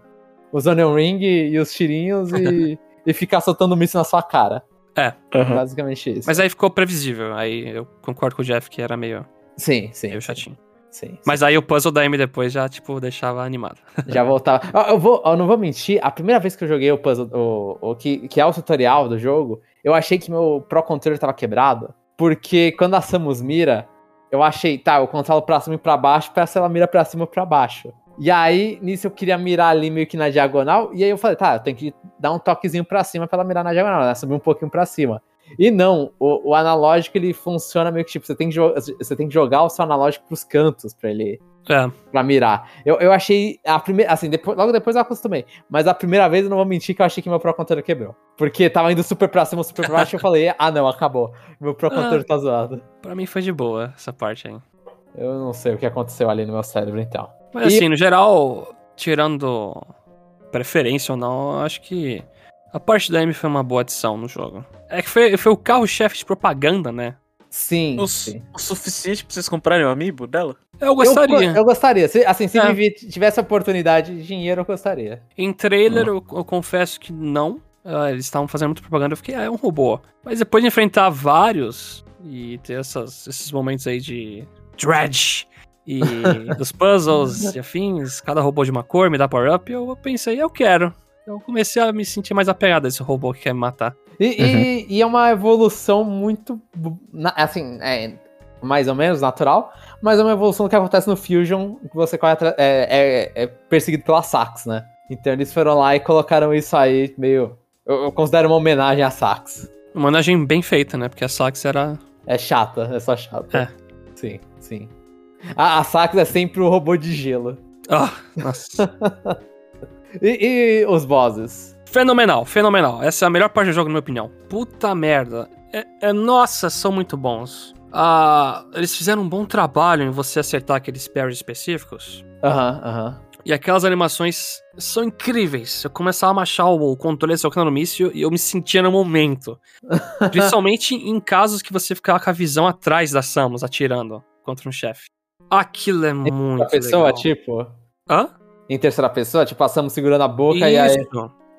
os Onion Ring e os tirinhos e, e ficar soltando míssil na sua cara. É. Uhum. Basicamente isso. Mas aí ficou previsível. Aí eu concordo com o Jeff que era meio. Sim, sim. Meio chatinho. Sim, Mas aí o puzzle da M depois já, tipo, deixava animado. Já voltava. Eu, vou, eu não vou mentir, a primeira vez que eu joguei o puzzle, o, o que, que é o tutorial do jogo, eu achei que meu Pro Controller tava quebrado. Porque quando a Samus mira, eu achei, tá, eu controlo pra cima e pra baixo, peço ela mira pra cima e pra baixo. E aí, nisso eu queria mirar ali meio que na diagonal, e aí eu falei, tá, eu tenho que dar um toquezinho pra cima pra ela mirar na diagonal, né? Subir um pouquinho pra cima. E não, o, o, analógico ele funciona meio que tipo, você tem que, você tem que jogar o seu analógico pros cantos pra ele. É. Pra mirar. Eu, eu achei. A primeira. Assim, depois, logo depois eu acostumei. Mas a primeira vez eu não vou mentir que eu achei que meu Pro Controller quebrou. Porque tava indo super pra cima, super pra baixo, e eu falei, ah não, acabou. Meu Pro Controller ah, tá zoado. Pra mim foi de boa essa parte aí. Eu não sei o que aconteceu ali no meu cérebro então. Mas e... assim, no geral, tirando preferência ou não, eu acho que a parte da M foi uma boa adição no jogo. É que foi, foi o carro-chefe de propaganda, né? Sim, o, sim. O suficiente pra vocês comprarem o um amiibo dela? Eu gostaria. Eu, eu gostaria. Se, assim, se é. tivesse a oportunidade de dinheiro, eu gostaria. Em trailer, eu, eu, confesso que não. Uh, eles estavam fazendo muita propaganda. Eu fiquei, ah, é um robô. Mas depois de enfrentar vários e ter essas, esses momentos aí de dredge e dos puzzles e afins, cada robô de uma cor me dá power-up, eu pensei, eu quero eu comecei a me sentir mais apegado a esse robô que quer me matar. E, uhum. e, e, é uma evolução muito. Assim, é mais ou menos natural, mas é uma evolução que acontece no Fusion, que você é, é, é perseguido pela Sax, né? Então eles foram lá e colocaram isso aí meio. Eu, eu considero uma homenagem a Sax. Uma homenagem bem feita, né? Porque a Sax era. É chata, é só chata. É. Sim, sim. A, a Sax é sempre o robô de gelo. Ah, oh, nossa. E, e, os bosses? Fenomenal, fenomenal. Essa é a melhor parte do jogo, na minha opinião. Puta merda. É, é nossa, são muito bons. Ah, eles fizeram um bom trabalho em você acertar aqueles parries específicos. Aham, uhum, aham. Uhum. E aquelas animações são incríveis. Eu começava a machar o controle socando no míssil e eu me sentia no momento. Principalmente em casos que você ficava com a visão atrás da Samus atirando contra um chefe. Aquilo é muito. A pessoa, legal. tipo. Hã? Em terceira pessoa, tipo, passamos segurando a boca Isso. e aí.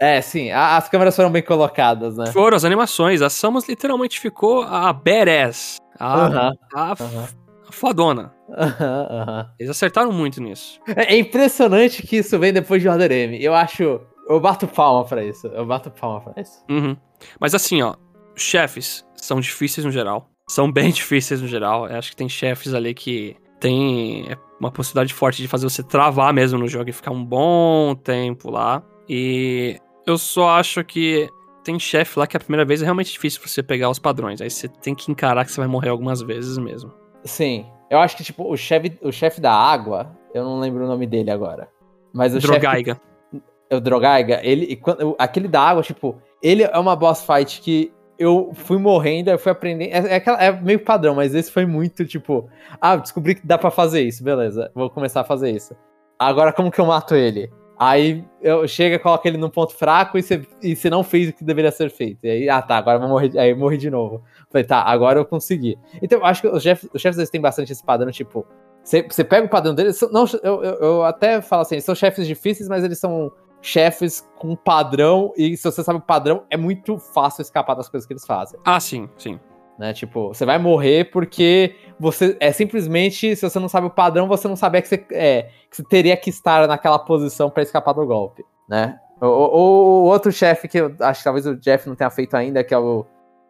É, sim, a, as câmeras foram bem colocadas, né? Foram as animações. A Samus literalmente ficou a badass. A, uh -huh. a, uh -huh. a fodona. Uh -huh, Eles acertaram muito nisso. É, é, impressionante que isso vem depois de Order M. Eu acho. Eu bato palma pra isso. Eu bato palma pra isso. Uhum. Mas assim, ó. Chefes são difíceis no geral. São bem difíceis no geral. Eu acho que tem chefes ali que tem uma possibilidade forte de fazer você travar mesmo no jogo e ficar um bom tempo lá. E eu só acho que tem chefe lá que a primeira vez é realmente difícil você pegar os padrões. Aí você tem que encarar que você vai morrer algumas vezes mesmo. Sim. Eu acho que, tipo, o chefe o chef da água, eu não lembro o nome dele agora. Mas o Drogaiga. Chef, o Drogaiga, ele. Aquele da água, tipo, ele é uma boss fight que eu fui morrendo, eu fui aprendendo. É, é, é, meio padrão, mas esse foi muito tipo. Ah, descobri que dá para fazer isso, beleza. Vou começar a fazer isso. Agora, como que eu mato ele? Aí eu chego, coloco ele num ponto fraco e você, e não fez o que deveria ser feito. E aí, ah tá, agora eu vou morrer. Aí eu morri de novo. Falei, tá, agora eu consegui. Então, eu acho que os chefes, os chefes têm bastante esse padrão, tipo. Você, você pega o padrão deles. Não, eu, eu, eu até falo assim, eles são chefes difíceis, mas eles são chefes com padrão, e se você sabe o padrão, é muito fácil escapar das coisas que eles fazem. Ah, sim, sim. Né? Tipo, você vai morrer porque você é simplesmente, se você não sabe o padrão, você não sabia que você, é, que você teria que estar naquela posição para escapar do golpe, né? O, o, o outro chefe que eu acho que talvez o Jeff não tenha feito ainda, que é o,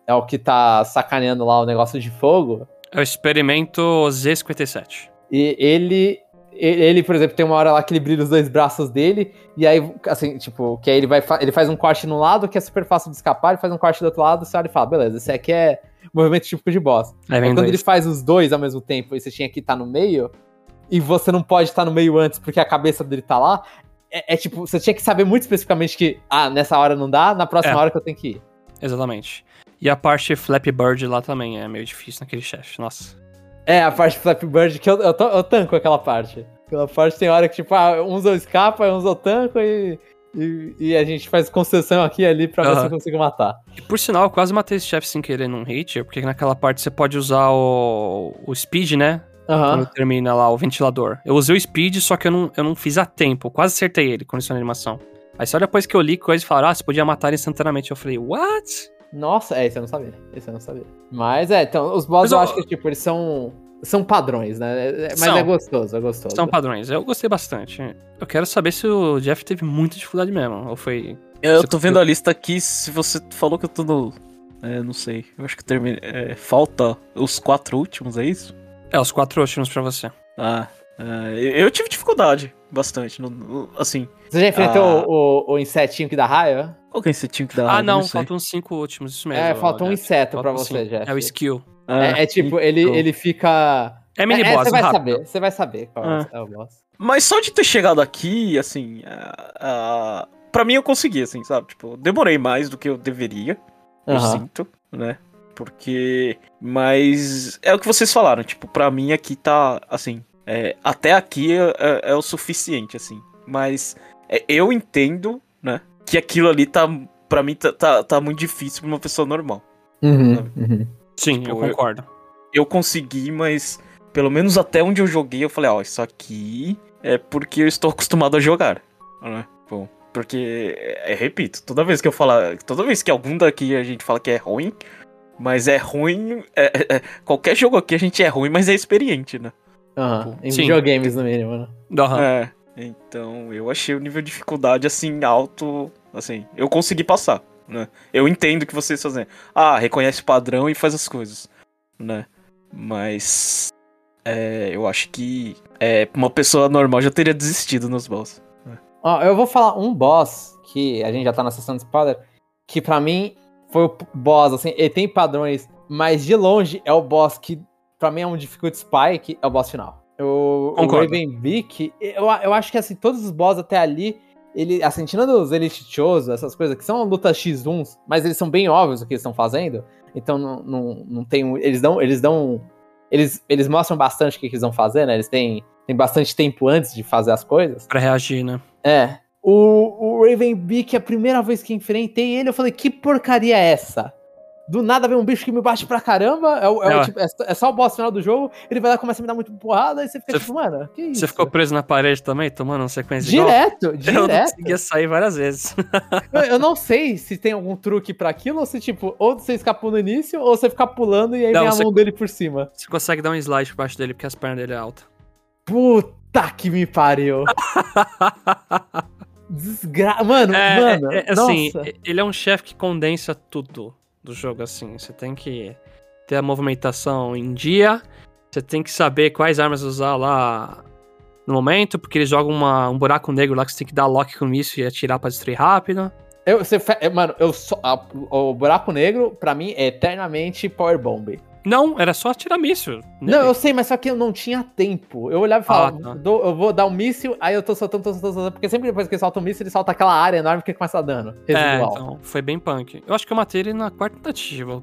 é o que tá sacaneando lá o negócio de fogo. É o experimento Z57. E ele ele, por exemplo, tem uma hora lá que ele brilha os dois braços dele, e aí, assim, tipo, que aí ele, vai, ele faz um corte no lado, que é super fácil de escapar, ele faz um corte do outro lado, você olha e fala, beleza, esse aqui é movimento típico de boss. É, aí, quando dois. ele faz os dois ao mesmo tempo, e você tinha que estar no meio, e você não pode estar no meio antes porque a cabeça dele tá lá, é, é tipo, você tinha que saber muito especificamente que, ah, nessa hora não dá, na próxima é. hora que eu tenho que ir. Exatamente. E a parte Flappy Bird lá também é meio difícil naquele chefe, nossa. É, a parte Flappy Bird que eu, eu, eu tanco aquela parte. Aquela parte tem hora que, tipo, ah, uns eu escapa, uns eu tanco e, e, e a gente faz concessão aqui e ali pra ver se eu consigo matar. E por sinal, eu quase matei esse chefe sem querer num hit, porque naquela parte você pode usar o, o speed, né? Aham. Quando termina lá o ventilador. Eu usei o speed, só que eu não, eu não fiz a tempo. Quase acertei ele isso na animação. Aí só depois que eu li coisa e falaram, ah, você podia matar instantaneamente. Eu falei, what? Nossa, é, isso eu não sabia. Isso eu não sabia. Mas é, então, os boss eu eu- acho que, tipo, eles são. São padrões, né? É- Mas São. é gostoso, é gostoso. São padrões. Eu gostei bastante. Eu quero saber se o Jeff teve muita dificuldade mesmo. Ou foi. Eu Você tô vendo a lista aqui, se você falou que eu tô no. É, não sei. Eu acho que termina. é, falta os quatro últimos, é isso? É, os quatro últimos pra você. Ah. É, eu tive dificuldade bastante. no- no- assim. Você já enfrentou Ah. o, o insetinho que dá raiva? Qual que é esse time que dá Ah, raiva? não, sei. faltam os cinco últimos, isso mesmo. é, falta um Jeff. inseto pra você, cinco. Jeff. É o skill. Ah, É, é tipo, ele, então. ele fica. É mini é, boss, Você vai rápido. saber, você vai saber qual Ah. é o boss. Mas só de ter chegado aqui, assim. a- a- pra mim eu consegui, assim, sabe? Tipo, demorei mais do que eu deveria. Eu Aham. sinto, né? Porque. Mas é o que vocês falaram, tipo, pra mim aqui tá, assim. É, até aqui é, é- é o suficiente, assim. Mas é, eu entendo, né? Que aquilo ali tá. Pra mim tá, tá, tá muito difícil pra uma pessoa normal. Uhum, uhum. Sim, Tipo, eu eu- concordo. Eu consegui, mas pelo menos até onde eu joguei, eu falei, ó, isso aqui é porque eu estou acostumado a jogar. Né? Bom, porque, é, repito, toda vez que eu falar. Toda vez que algum daqui a gente fala que é ruim, mas é ruim. é- é- é- qualquer jogo aqui a gente é ruim, mas é experiente, né? Aham. Em Sim. videogames, no mínimo, né? Aham. É. Então, eu achei o nível de dificuldade assim alto, assim, eu consegui passar, né? Eu entendo que vocês fazem, ah, reconhece o padrão e faz as coisas, né? Mas é, eu acho que é, uma pessoa normal já teria desistido nos boss. Ó, eu vou falar um boss que a gente já tá na sessão de spoiler, que pra mim foi o boss, assim, ele tem padrões, mas de longe é o boss que pra mim é um difficulty spike, é o boss final. O, o Concordo. Ravenbeak, eu, eu acho que assim, todos os boss até ali, ele, assim, tirando os Elite Choso, essas coisas, que são lutas X1s, mas eles são bem óbvios o que eles estão fazendo, então não, não, não tem. Eles dão. Eles dão. Eles, eles mostram bastante o que, que eles vão fazer, né? Eles têm, têm bastante tempo antes de fazer as coisas. Pra reagir, né? É. O, o Ravenbeak, a primeira vez que enfrentei ele, eu falei, que porcaria é essa? Do nada vem um bicho que me bate pra caramba, é, o- é o tipo- é só- é só o boss final do jogo, ele vai lá e começa a me dar muito porrada, e você fica Você- tipo, mano, que isso? Você ficou preso na parede também, tomando uma sequência igual? Direto, Eu não direto. conseguia sair várias vezes. Eu, eu não sei se tem algum truque pra aquilo, ou se tipo, ou você escapou no início, ou você ficar pulando e aí Não, vem a mão dele por cima. Você consegue dar um slide por baixo dele porque as pernas dele é alta. Puta que me pariu. Desgra... Mano, É, mano, é, é, assim, nossa. ele é um chefe que condensa tudo do jogo, assim. Você tem que ter a movimentação em dia, você tem que saber quais armas usar lá no momento, porque eles jogam uma- um buraco negro lá que você tem que dar lock com isso e atirar pra destruir rápido. Eu, você Mano, eu só, a- o buraco negro, pra mim, é eternamente Power Bomb. Não, era só atirar míssil. nele. Não, eu sei, mas só que eu não tinha tempo. Eu olhava e falava, Ah, tá. eu vou dar um míssil, aí eu tô soltando, tô soltando, soltando. Porque sempre depois que ele solta um míssil, ele solta aquela área enorme que começa dano. É, Residual. então, foi bem punk. Eu acho que eu matei ele na quarta tentativa.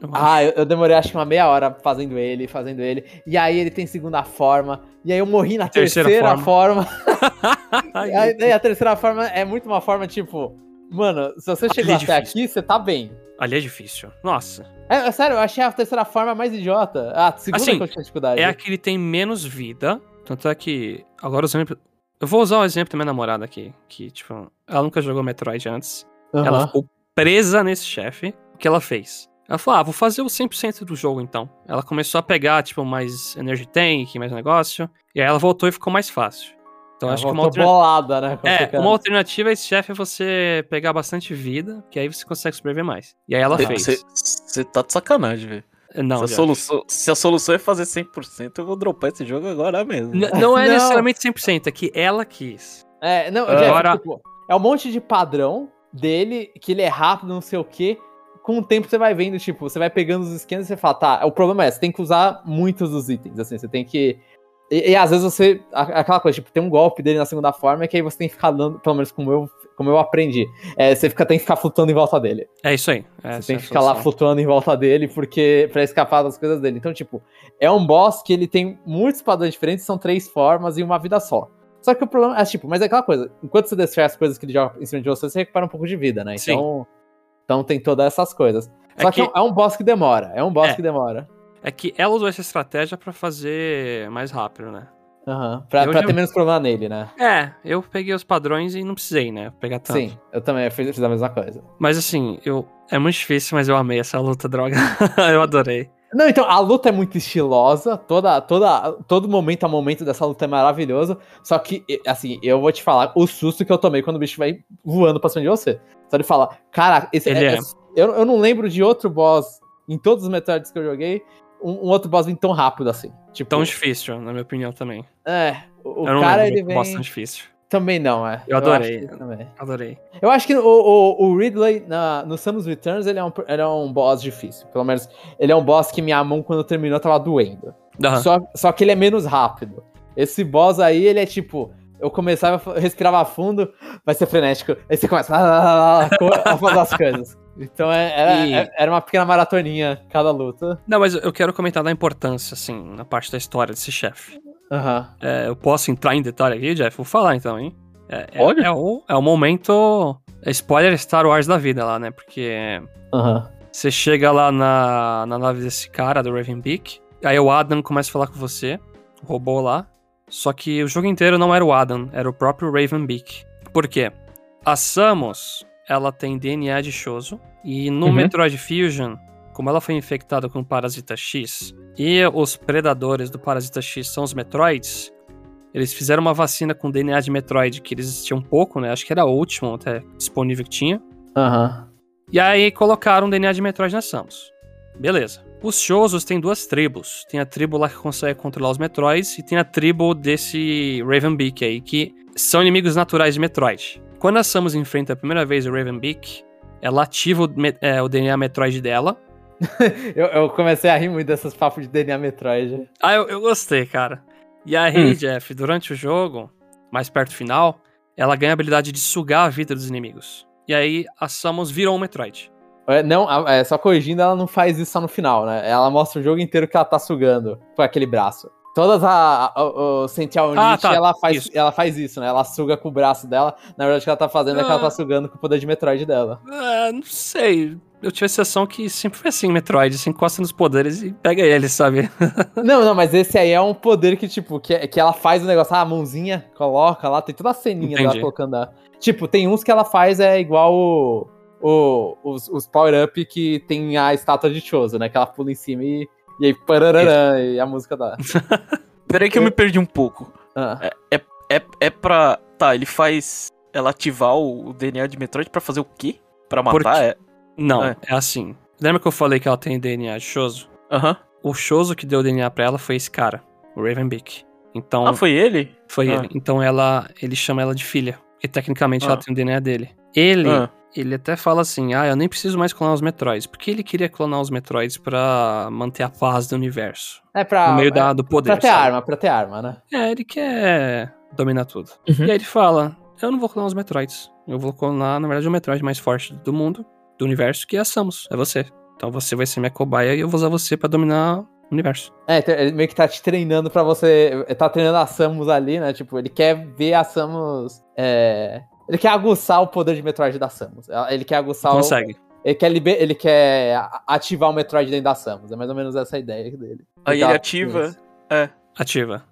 Eu. Ah, eu, eu demorei acho que uma meia hora fazendo ele, fazendo ele. E aí ele tem segunda forma. E aí eu morri na terceira, Terceira forma. Ai, E aí, a terceira forma é muito uma forma tipo. Mano, se você chegou é até difícil. aqui, você tá bem. Ali é difícil. Nossa. É, é sério, eu achei a terceira forma mais idiota. Ah, a segunda Assim, que eu tinha dificuldade. É a que ele tem menos vida. Tanto é que. Agora o exemplo. Eu vou usar o exemplo da minha namorada aqui. Que, tipo, ela nunca jogou Metroid antes. Aham. Ela ficou presa nesse chefe. O que ela fez? Ela falou: Ah, vou fazer o 100% do jogo então. Ela começou a pegar, tipo, mais Energy Tank, mais negócio. E aí ela voltou e ficou mais fácil. Então Ela acho que uma alternativa. bolada, né? É, uma alternativa a esse chefe é você pegar bastante vida, que aí você consegue sobreviver mais. E aí ela fez. Você tá de sacanagem, velho. Não, se, a solução, se a solução é fazer 100%, eu vou dropar esse jogo agora mesmo. N- não é Não. necessariamente 100%, é que ela quis. É, não, Agora- Jeff, tipo, é um monte de padrão dele, que ele é rápido, não sei o quê. Com o tempo você vai vendo, tipo, você vai pegando os esquemas e você fala, tá, o problema é, você tem que usar muitos dos itens, assim, você tem que E, e às vezes você. Aquela coisa, tipo, tem um golpe dele na segunda forma que aí você tem que ficar dando, pelo menos como eu, como eu aprendi. É, você fica, tem que ficar flutuando em volta dele. É isso aí. Essa Você tem é que ficar lá flutuando em volta dele porque para escapar das coisas dele. Então, tipo, é um boss que ele tem muitos padrões diferentes, são três formas e uma vida só. Só que o problema é, tipo, mas é aquela coisa, enquanto você destrói as coisas que ele joga em cima de você, você recupera um pouco de vida, né? Sim. Então, então tem todas essas coisas. É Só que, que- é um boss que demora, é um boss É. que demora. É que ela usou essa estratégia pra fazer mais rápido, né? Aham. Pra, Eu pra já- ter menos problema nele, né? É, eu peguei os padrões e não precisei, né? Pegar tanto. Sim, eu também fiz, fiz a mesma coisa. Mas assim, eu. É muito difícil, mas eu amei essa luta, droga. eu adorei. Não, então, a luta é muito estilosa, toda, toda, todo momento a momento dessa luta é maravilhoso, só que, assim, eu vou te falar o susto que eu tomei quando o bicho vai voando pra cima de você. Só de falar, cara, esse Ele é. eu, eu não lembro de outro boss, em todos os Metroids que eu joguei, um, um outro boss vir tão rápido assim. Tipo, Tão difícil, na minha opinião também. é, o, o eu cara, ele de um boss vem... tão difícil. Também não, é. Eu adorei. que também. Adorei. Eu acho que o, o, o Ridley, na, no Samus Returns, ele é, um, ele é um boss difícil. Pelo menos, ele é um boss que minha mão, quando terminou, tava doendo. Aham. Só, só que ele é menos rápido. Esse boss aí, ele é tipo. Eu começava, eu respirava fundo, vai ser frenético. Aí você começa a, a fazer as coisas. Então é- era, E- é- era uma pequena maratoninha cada luta. Não, mas eu quero comentar da importância, assim, na parte da história desse chefe. Aham. É, eu posso entrar em detalhe aqui, Jeff? Vou falar então, hein? É, é- Pode? É, o, é o momento. é spoiler Star Wars da vida lá, né? Porque Aham. você chega lá na, na nave desse cara, do Ravenbeak. Aí o Adam começa a falar com você, o robô lá. Só que o jogo inteiro não era o Adam, era o próprio Ravenbeak. Por quê? A Samus, ela tem DNA de Shoso. E no Uhum. Metroid Fusion, como ela foi infectada com o Parasita X, e os predadores do Parasita X são os Metroids, eles fizeram uma vacina com DNA de Metroid, que eles tinham pouco, né? Acho que era a última até disponível que tinha. Aham. E aí colocaram o DNA de Metroid na Samus. Beleza. Os Shosos têm duas tribos. Tem a tribo lá que consegue controlar os Metroids e tem a tribo desse Ravenbeak aí, que são inimigos naturais de Metroid. Quando a Samus enfrenta a primeira vez o Ravenbeak, ela ativa o, é, o DNA Metroid dela. Eu, eu comecei a rir muito desses papos de DNA Metroid. Ah, eu, eu gostei, cara. E aí, Jeff, durante o jogo, mais perto do final, ela ganha a habilidade de sugar a vida dos inimigos. E aí a Samus virou um Metroid. É, Não, é, só corrigindo, ela não faz isso só no final, né? Ela mostra o jogo inteiro que ela tá sugando com aquele braço. Todas a, a, o, Ah, Unit, tá, ela, faz, isso. ela faz isso, né? Ela suga com o braço dela. Na verdade, o que ela tá fazendo é que ela Ah. tá sugando com o poder de Metroid dela. Ah, não sei. Eu tive a sensação que sempre foi assim, Metroid. Você encosta nos poderes e pega eles, sabe? não, não, mas esse aí é um poder que, tipo, que, que ela faz o negócio, ah, a mãozinha, coloca lá, tem toda a ceninha dela Entendi. colocando a... Tipo, tem uns que ela faz é igual o, o- os, os power-up que tem a estátua de Choso, né? Que ela pula em cima e, e aí parararã, e a música dá. Peraí que eu me perdi um pouco. Ah. É, é pra. Tá, ele faz ela ativar o, DNA de Metroid pra fazer o quê? Pra matar? Porque- É. Não, É. é. assim. Lembra que eu falei que ela tem DNA de Shoso? Aham. O Shoso que deu o DNA pra ela foi esse cara, o Ravenbeak. Então, Ah, foi ele? foi Ah. ele. Então ela, ele chama ela de filha. Porque tecnicamente Ah. ela tem o DNA dele. Ele, Ah. Ele até fala assim: ah, eu nem preciso mais clonar os Metroids. Porque ele queria clonar os Metroids pra manter a paz do universo. É pra... no meio é, da, do poder. Pra ter sabe? arma, pra ter arma, né? É, ele quer dominar tudo. Uhum. E aí ele fala: Eu não vou clonar os Metroids. Eu vou clonar, na verdade, o Metroid mais forte do mundo, do universo, que é a Samus. É você. Então você vai ser minha cobaia e eu vou usar você pra dominar o universo. É, então, ele meio que tá te treinando pra você. Ele tá treinando a Samus ali, né? Tipo, ele quer ver a Samus. É... Ele quer aguçar o poder de Metroid da Samus. Ele quer aguçar Consegue. o. Ele quer, liber... ele quer ativar o Metroid dentro da Samus. É mais ou menos essa a ideia dele. Aí ele ativa. isso. Ativa.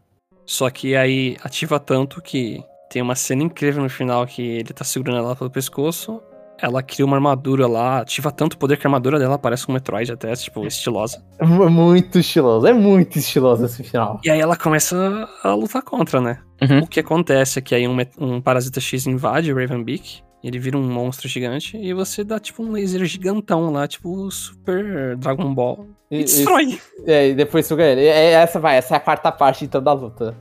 Só que aí ativa tanto que tem uma cena incrível no final que ele tá segurando ela pelo pescoço. Ela cria uma armadura lá, ativa tanto poder que a armadura dela parece um Metroid até, tipo, estilosa. É mu- muito estiloso. É muito estiloso esse final. E aí ela começa a lutar contra, né? Uhum. O que acontece é que aí um, um Parasita X invade o Ravenbeak, ele vira um monstro gigante e você dá tipo um laser gigantão lá, tipo Super Dragon Ball. E, E- destrói. E, é, e depois suga ele. É, essa vai, essa é a quarta parte então da luta.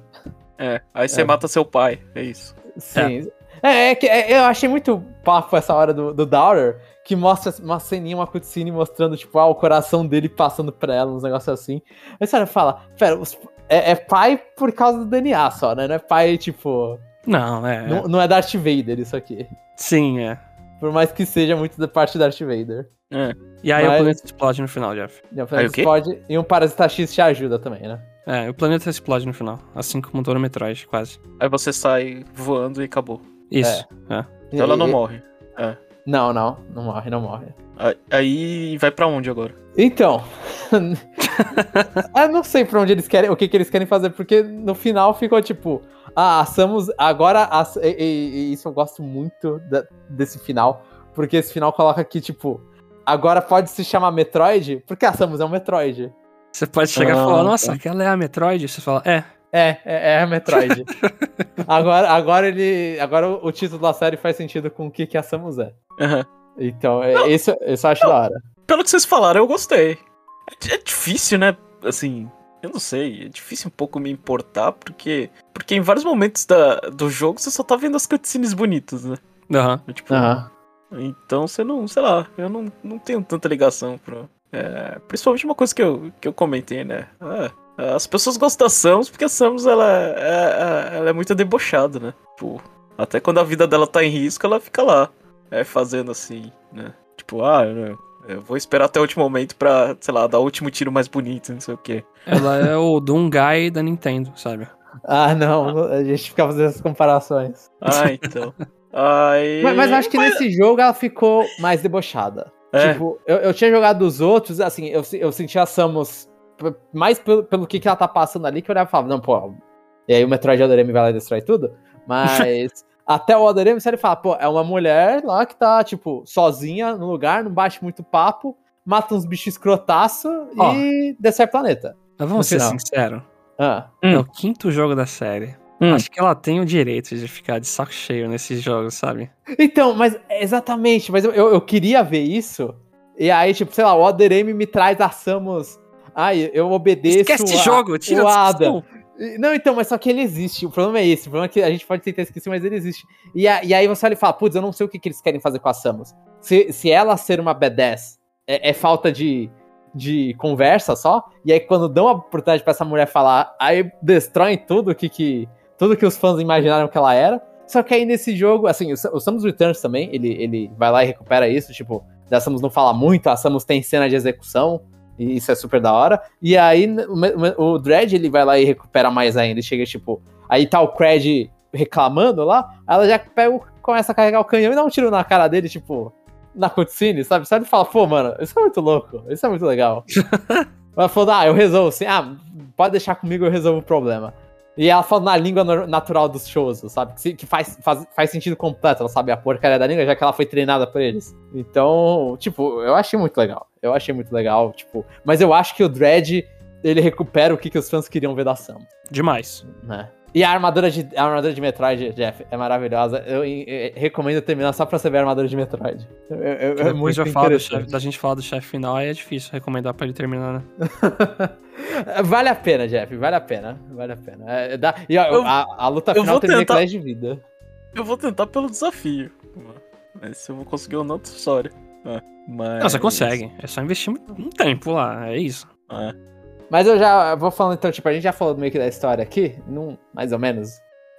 É. Aí você É. mata seu pai. É isso. Sim. É, é que é, eu achei muito papo essa hora do, do Daughter, que mostra uma ceninha, uma cutscene mostrando, tipo, ah, o coração dele passando pra ela, uns negócios assim. Aí você fala, pera, os- é, é pai por causa do DNA só, né? Não é pai, tipo. Não, é. Não, não é Darth Vader isso aqui. Sim, é. Por mais que seja muito da parte do Darth Vader. E aí Mas- o planeta explode no final, Jeff. E, o Aí o quê? pode, e um Parasita X te ajuda também, né? É, o planeta explode no final. Assim como todo Metroid, quase. Aí você sai voando e acabou. Isso. É. Então ela não E- morre. Não, não, não morre, não morre. Aí- vai pra onde agora? Então. eu não sei pra onde eles querem, o que, que eles querem fazer, porque no final ficou tipo. Ah, a Samus. Agora. A, e, e- e isso eu gosto muito da- desse final. Porque esse final coloca que, tipo. Agora pode se chamar Metroid, porque a Samus é um Metroid. Você pode chegar e Ah, falar, nossa, tá. aquela é a Metroid? Você fala, é. É, é, é a Metroid. agora, agora ele. Agora o, título da série faz sentido com o que, que a Samus é. Aham. Então, é, isso, isso eu acho da hora. Pelo que vocês falaram, eu gostei. É, é difícil, né? Assim, eu não sei. É difícil um pouco me importar, porque. Porque em vários momentos da, do jogo você só tá vendo as cutscenes bonitas, né? Aham. Tipo, Aham. Então você não, sei lá, eu não, não tenho tanta ligação pro. É, principalmente uma coisa que eu, que eu comentei, né? Ah, as pessoas gostam da Samus porque a Samus ela, é, é- ela é muito debochada, né? Tipo, até quando a vida dela tá em risco, ela fica lá, é, fazendo assim, né? Tipo, ah, eu, eu vou esperar até o último momento pra, sei lá, dar o último tiro mais bonito, não sei o quê. Ela é o Doomguy da Nintendo, sabe? Ah, não, a gente fica fazendo essas comparações. Ah, então. Aí. Mas, mas acho que nesse jogo ela ficou mais debochada. É. Tipo, eu, eu tinha jogado os outros, assim, eu, eu senti a Samus mais pelo, pelo que, que ela tá passando ali, que eu olhava e falava, não, pô. E aí o Metroid M vai lá e destrói tudo. Mas até o M, você fala, pô, é uma mulher lá que tá, tipo, sozinha no lugar, não bate muito papo, mata uns bichos escrotaço e destrói o planeta. Mas vamos ser sinceros. Ah. Hum. É o quinto jogo da série. Hum. Acho que ela tem o direito de ficar de saco cheio nesses jogos, sabe? Então, mas exatamente, mas eu, eu, eu queria ver isso. E aí, tipo, sei lá, o Other me traz a Samus. Ai, eu obedeço. Esquece esse a- jogo, tira o a Ada. discussão. E- Não, então, mas só que ele existe. O problema é esse. O problema é que a gente pode tentar esquecer, mas ele existe. E, a- e aí você olha e fala, putz, eu não sei o que, que eles querem fazer com a Samus. Se, se ela ser uma B10 é, é falta de, de conversa só, e aí quando dão a oportunidade pra essa mulher falar, aí destroem tudo que, que, tudo que os fãs imaginaram que ela era. Só que aí nesse jogo, assim, o, o Samus Returns também, ele, ele vai lá e recupera isso, tipo, da Samus não fala muito, a Samus tem cena de execução, e isso é super da hora. E aí o, o Dredd, ele vai lá e recupera mais ainda, ele chega, tipo, aí tá o Cred reclamando lá, ela já pega, começa a carregar o canhão e dá um tiro na cara dele, tipo, na cutscene, sabe? Sabe? Fala, pô, mano, isso é muito louco, isso é muito legal. ela falou, ah, eu resolvo assim, ah, pode deixar comigo, eu resolvo o problema. E ela fala na língua natural dos shows, sabe? Que, que faz, faz, faz sentido completo, ela sabe a porcaria da língua, já que ela foi treinada por eles. Então, tipo, eu achei muito legal. Eu achei muito legal, tipo. Mas eu acho que o Dredd, ele recupera o que, que os fãs queriam ver da Sam, Demais. né? E a armadura de, a armadura de Metroid, Jeff, é maravilhosa. Eu, eh, recomendo terminar só pra você ver a armadura de Metroid. É, é- é muito eu chefe- da gente falar do chefe final, aí é difícil recomendar pra ele terminar, né? vale a pena, Jeff, vale a pena. Vale a pena. É, dá- e ó, Eu- a, a luta eu final vou termina tentar- com 10 de vida. Eu vou tentar pelo desafio. Mas se eu vou conseguir ou não, história. É, mas... Não, você consegue. É só investir um tempo lá, é isso. É. Mas eu já vou falando, então, tipo, a gente já falou meio que da história aqui, num, mais ou menos.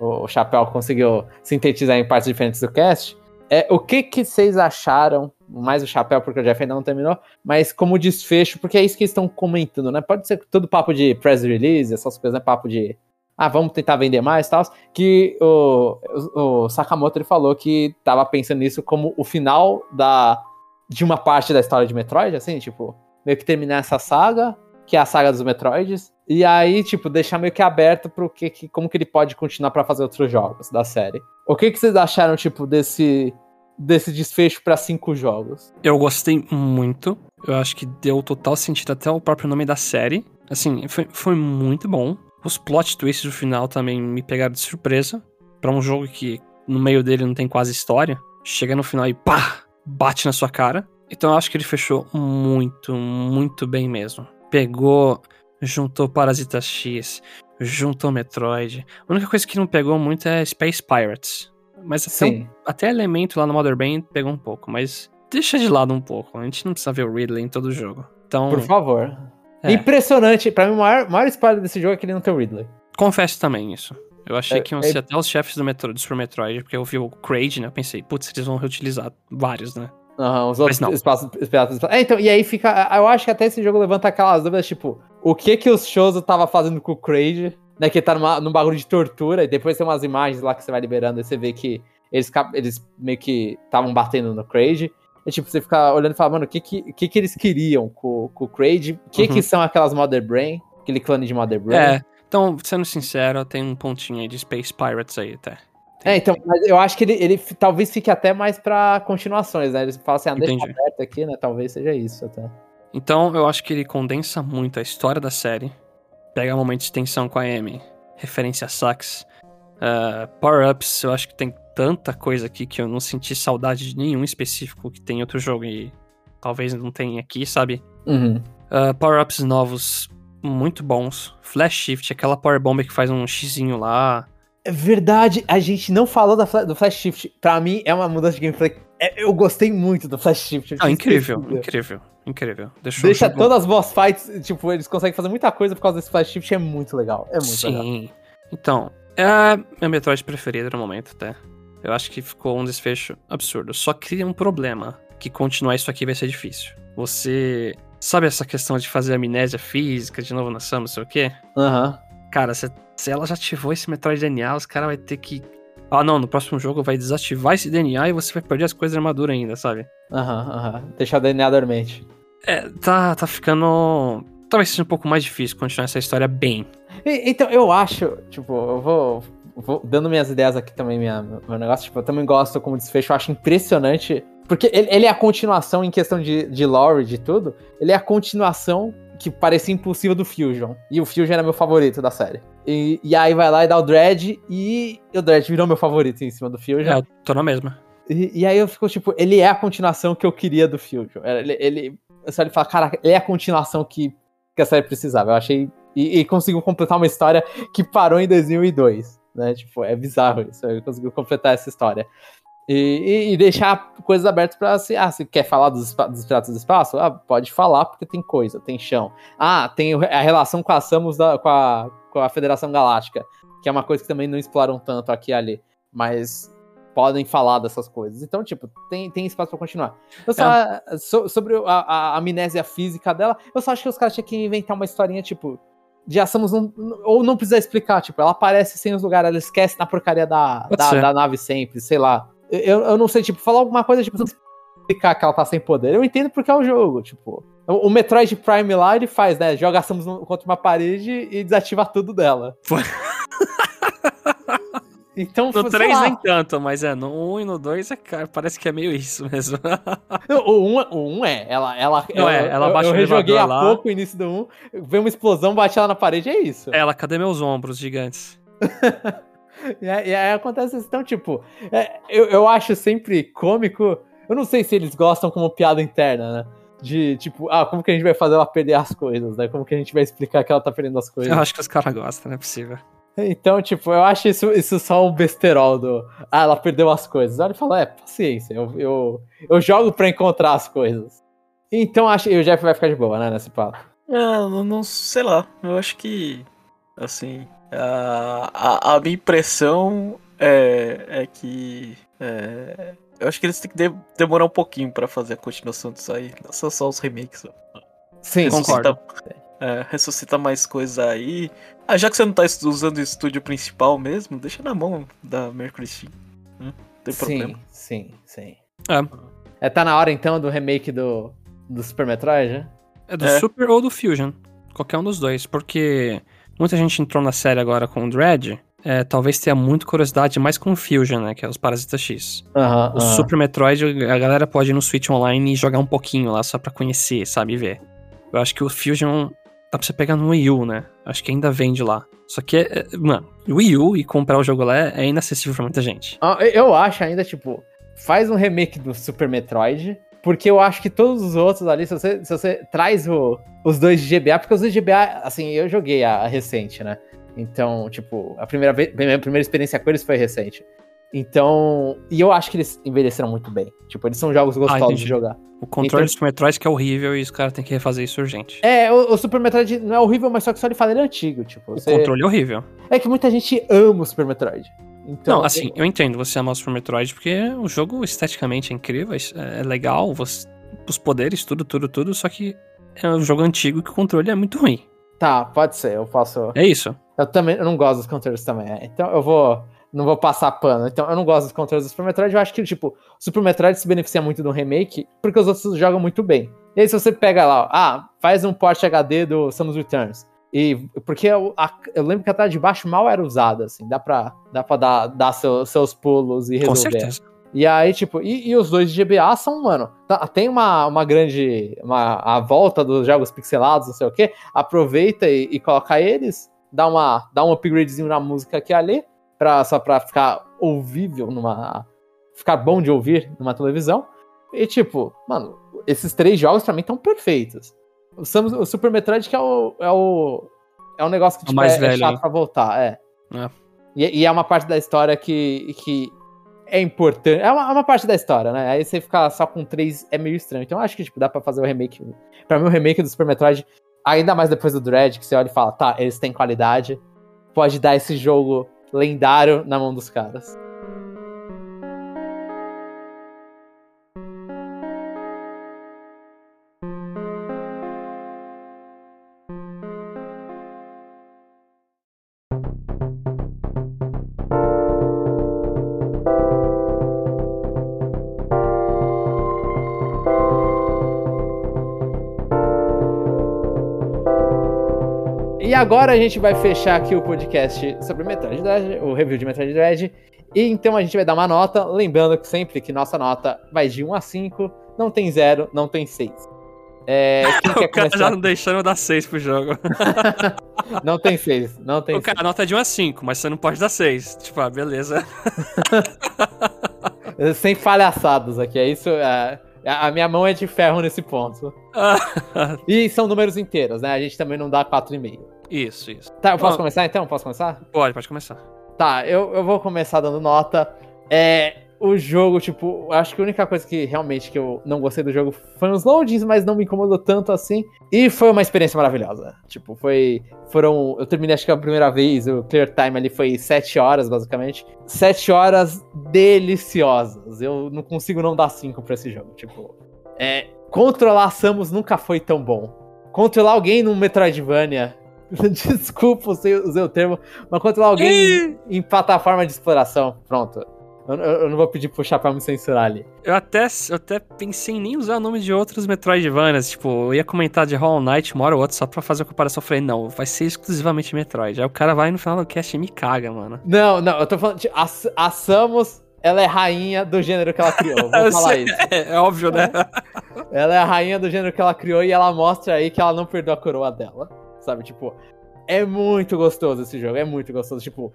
O, o Chapéu conseguiu sintetizar em partes diferentes do cast. É, o que que vocês acharam, mais o Chapéu, porque o Jeff ainda não terminou, mas como desfecho, porque é isso que eles estão comentando, né? Pode ser todo papo de press release, essas coisas, né? Papo de, ah, vamos tentar vender mais e tal. Que o, o, o Sakamoto ele falou que tava pensando nisso como o final da, de uma parte da história de Metroid, assim, tipo, meio que terminar essa saga, que é a saga dos Metroids, e aí, tipo, deixar meio que aberto pro que, que como que ele pode continuar pra fazer outros jogos da série. O que que vocês acharam, tipo, desse desse desfecho pra cinco jogos? Eu gostei muito. Eu acho que deu total sentido até o próprio nome da série. Assim, foi, foi muito bom. Os plot twists do final também me pegaram de surpresa. Pra um jogo que no meio dele não tem quase história. Chega no final e pá! Bate na sua cara. Então eu acho que ele fechou muito, muito bem mesmo. Pegou, juntou Parasita X, juntou Metroid. A única coisa que não pegou muito é Space Pirates. Mas até, um, até elemento lá no Mother Brain pegou um pouco, mas deixa de lado um pouco. A gente não precisa ver o Ridley em todo o jogo. Então, Por favor. É. Impressionante. Pra mim, o maior, maior spoiler desse jogo é que ele não tem o Ridley. Confesso também isso. Eu achei é, que iam é... ser até os chefes do, Metro, do Super Metroid, porque eu vi o Kraid, né? Eu pensei, putz, eles vão reutilizar vários, né? Uhum, os outros espaços, espaços, É, então, e aí fica. Eu acho que até esse jogo levanta aquelas dúvidas, tipo, o que que os Shows tava fazendo com o Kraid, né? Que tá numa, num bagulho de tortura, e depois tem umas imagens lá que você vai liberando, e você vê que eles, eles meio que estavam batendo no Kraid. É tipo, você fica olhando e fala, mano, o que que, que, que eles queriam com, com o Kraid? O que uhum. que são aquelas Mother Brain? Aquele clone de Mother Brain? É, então, sendo sincero, tem um pontinho aí de Space Pirates aí até. É, então, mas eu acho que ele, ele talvez fique até mais pra continuações, né? Eles falam assim, ah, deixa aberto aqui, né? Talvez seja isso até. Então, eu acho que ele condensa muito a história da série, pega momentos de tensão com a Amy, referência a sax, uh, power-ups, eu acho que tem tanta coisa aqui que eu não senti saudade de nenhum específico que tem em outro jogo e talvez não tenha aqui, sabe? Uhum. Uh, Power-ups novos, muito bons. Flash Shift, aquela Power Bomb que faz um xizinho lá. Verdade, a gente não falou da, do Flash Shift. Pra mim, é uma mudança de gameplay. É, eu gostei muito do Flash Shift. Ah, incrível, incrível, incrível. Deixou Deixa todas as boss fights, tipo, eles conseguem fazer muita coisa por causa desse Flash Shift, é muito legal. É muito Sim. legal. Sim. Então, é a minha Metroid preferida no momento, até. Eu acho que ficou um desfecho absurdo. Só cria um problema, que continuar isso aqui vai ser difícil. Você sabe essa questão de fazer amnésia física de novo na Sam, não sei o quê? Aham. Uhum. Cara, se, se ela já ativou esse Metroid DNA, os caras vai ter que ah, não, no próximo jogo vai desativar esse DNA e você vai perder as coisas da armadura ainda, sabe? Aham, uhum, aham. Uhum. Deixar o DNA dormente. É, tá, tá ficando. Talvez seja um pouco mais difícil continuar essa história bem. E, então, eu acho, tipo, eu vou vou dando minhas ideias aqui também, minha, meu negócio, tipo, eu também gosto como desfecho, eu acho impressionante. Porque ele, ele é a continuação em questão de, de lore, de tudo. Ele é a continuação que parecia impossível do Fusion. E o Fusion era meu favorito da série. E, e aí vai lá e dá o Dread, e o Dread virou meu favorito em cima do Fusion. É, eu tô na mesma. E, e, aí eu fico, tipo, ele é a continuação que eu queria do Fusion. Ele, ele, só ele fala, cara, ele é a continuação que, que a série precisava. Eu achei. E, e conseguiu completar uma história que parou em 2002 né? Tipo, é bizarro isso. Ele conseguiu completar essa história. E, e, deixar coisas abertas para se, ah, se quer falar dos, dos Piratas do Espaço, ah, pode falar porque tem coisa, tem chão. Ah, tem a relação com a Samus da, com, a, com a Federação Galáctica, que é uma coisa que também não exploram tanto aqui e ali, mas podem falar dessas coisas. Então, tipo, tem, tem espaço para continuar. Eu só, é. so, sobre a, a, amnésia física dela, eu só acho que os caras tinham que inventar uma historinha, tipo, de Samus não, ou não precisa explicar, tipo, ela aparece sem os lugares, ela esquece na porcaria da, da, da, nave sempre, sei lá. Eu, eu não sei, tipo, falar alguma coisa, tipo, explicar que ela tá sem poder. Eu entendo porque é o jogo, tipo. O, Metroid Prime lá, ele faz, né? Joga a Samus contra uma parede e desativa tudo dela. Então, no 3 nem tanto, mas é, no 1 e no 2 é, parece que é meio isso mesmo. o 1, o 1 é, ela, ela, Não, é, ela baixa eu, eu rejoguei há lá. pouco o início do 1, veio uma explosão, bate ela na parede, é isso. Ela, cadê meus ombros gigantes? e, aí, e, aí, acontece isso, então, tipo, é, eu, eu acho sempre cômico, eu não sei se eles gostam como piada interna, né? De tipo, ah, como que a gente vai fazer ela perder as coisas, né? Como que a gente vai explicar que ela tá perdendo as coisas? Eu acho que os caras gostam, não é possível. Então, tipo, eu acho isso, isso só um besterol do. Ah, ela perdeu as coisas. Aí ele fala, é, paciência, eu, eu, eu jogo pra encontrar as coisas. Então acho que o Jeff vai ficar de boa, né, nesse papo. É, não, não sei lá. Eu acho que. Assim. A, a, a minha impressão é, é que. É, eu acho que eles têm que de, demorar um pouquinho pra fazer a continuação disso aí. Não são só os remakes. Sim, concordo. É, ressuscita mais coisa aí. Ah, já que você não tá usando o estúdio principal mesmo, deixa na mão da Mercury Steam. Hum, tem sim, problema. Sim, sim. É. é. Tá na hora então do remake do, do Super Metroid, né? É do é. Super ou do Fusion. Qualquer um dos dois. Porque muita gente entrou na série agora com o Dread. É, talvez tenha muita curiosidade mais com o Fusion, né? Que é os Parasitas X. Uhum, o Super Metroid, a galera pode ir no Switch Online e jogar um pouquinho lá só pra conhecer, sabe? ver. Eu acho que o Fusion dá pra você pegar no Wii U, né? Acho que ainda vende lá. Só que, é, é mano, Wii U e comprar o jogo lá é, é inacessível pra muita gente. Ah, eu acho ainda, tipo, faz um remake do Super Metroid, porque eu acho que todos os outros ali, se você, se você traz o, os dois de GBA, porque os dois de GBA, assim, eu joguei a, a recente, né? Então, tipo, a primeira, vez, a primeira experiência com eles foi recente. Então, e eu acho que eles envelheceram muito bem. Tipo, eles são jogos gostosos entendi. de jogar. O controle Então- do Super Metroid que é horrível e os caras têm que refazer isso urgente. É, o, o Super Metroid não é horrível, mas só que só ele fala ele é antigo, tipo. O você- controle é horrível. É que muita gente ama o Super Metroid. Então, não, assim, eu entendo você amar o Super Metroid porque o jogo esteticamente é incrível, é é legal, você- os poderes, tudo, tudo, tudo, só que é um jogo antigo que o controle é muito ruim. Tá, pode ser, eu posso. É isso. Eu também eu não gosto dos controles também. é. Então eu vou. Não vou passar pano. Então eu não gosto dos controles do Super Metroid. Eu acho que, tipo, o Super Metroid se beneficia muito do remake porque os outros jogam muito bem. E aí, se você pega lá, ó, ah, faz um port HD do Samus Returns. E porque eu, a- eu lembro que a tela de baixo mal era usada, assim. Dá pra, dá pra dar, dar seu- seus pulos e Com resolver. certeza. E aí, tipo, e, e os dois de GBA são, mano, tá- tem uma, uma grande. Uma, a volta dos jogos pixelados, não sei o quê. Aproveita e, e coloca eles, dá, uma, dá um upgradezinho na música aqui e ali, pra, só pra ficar ouvível numa. ficar bom de ouvir numa televisão. E, tipo, mano, esses três jogos pra mim estão perfeitos. O, Samus- o Super Metroid que é o. É o, é um negócio que O tipo, mais é, é velho chato aí. pra voltar, é. É. E, e é uma parte da história que, que é importante. É uma, é uma parte da história, né? Aí você ficar só com três é meio estranho. Então eu acho que tipo, dá pra fazer o remake. Pra mim, o remake do Super Metroid, ainda mais depois do Dread, que você olha e fala, tá, eles têm qualidade. Pode dar esse jogo lendário na mão dos caras. Agora a gente vai fechar aqui o podcast sobre Metroid Dread, o review de Metroid Dread. E então a gente vai dar uma nota, lembrando que sempre que nossa nota vai de 1 a 5, não tem 0, não tem 6. É, quem quer O cara começar? já não deixando eu dar 6 pro jogo. Não tem 6, não tem O cara, a nota é de 1 a 5, mas você não pode dar 6. Tipo, ah, beleza. Sem palhaçadas aqui, é isso. é, a minha mão é de ferro nesse ponto. E são números inteiros, né? A gente também não dá 4,5. Isso, isso. Tá, eu posso Bom. começar então? Posso começar? Pode, pode começar. Tá, eu, eu vou começar dando nota. É. O jogo, tipo, acho que a única coisa que realmente que eu não gostei do jogo foi os loadings, mas não me incomodou tanto assim. E foi uma experiência maravilhosa. Tipo, foi. Foram. Eu terminei, acho que a primeira vez, o clear time ali foi 7 horas, basicamente. 7 horas deliciosas. Eu não consigo não dar 5 pra esse jogo. Tipo, é. Controlar Samus nunca foi tão bom. Controlar alguém num Metroidvania. Desculpa, usei, usei o termo, mas controlar alguém em plataforma de exploração. Pronto. Eu, eu- não vou pedir pro Chapéu me censurar ali. Eu até, eu até pensei em nem usar o nome de outros Metroidvanias. Tipo, eu ia comentar de Hollow Knight uma hora ou outra só pra fazer a comparação. Eu falei, não, vai ser exclusivamente Metroid. Aí o cara vai no final do cast e me caga, mano. Não, não, eu tô falando. de- a, a Samus, ela é rainha do gênero que ela criou. Vou falar isso. É, é óbvio, né? Ela é a rainha do gênero que ela criou e ela mostra aí que ela não perdeu a coroa dela. Sabe, tipo. É muito gostoso esse jogo, é muito gostoso. Tipo,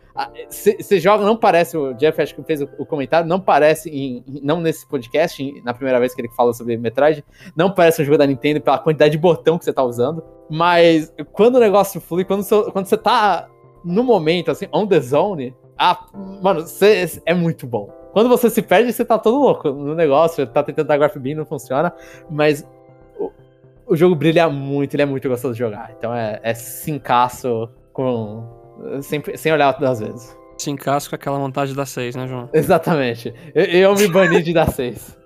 você joga, não parece, o Jeff acho que fez o, o comentário, não parece, em- não nesse podcast, em- na primeira vez que ele falou sobre Metroid, não parece um jogo da Nintendo pela quantidade de botão que você tá usando. Mas quando o negócio flui, quando você tá no momento, assim, on the zone, mano, cê- é muito bom. Quando você se perde, você tá todo louco no negócio, tá tentando dar graph beam, não funciona, mas o, jogo brilha muito, ele é muito gostoso de jogar. Então é, é cincaço com. Sem, sem olhar das vezes. Se encasca com aquela montagem da 6, né, João? Exatamente. Eu, eu me bani de dar 6.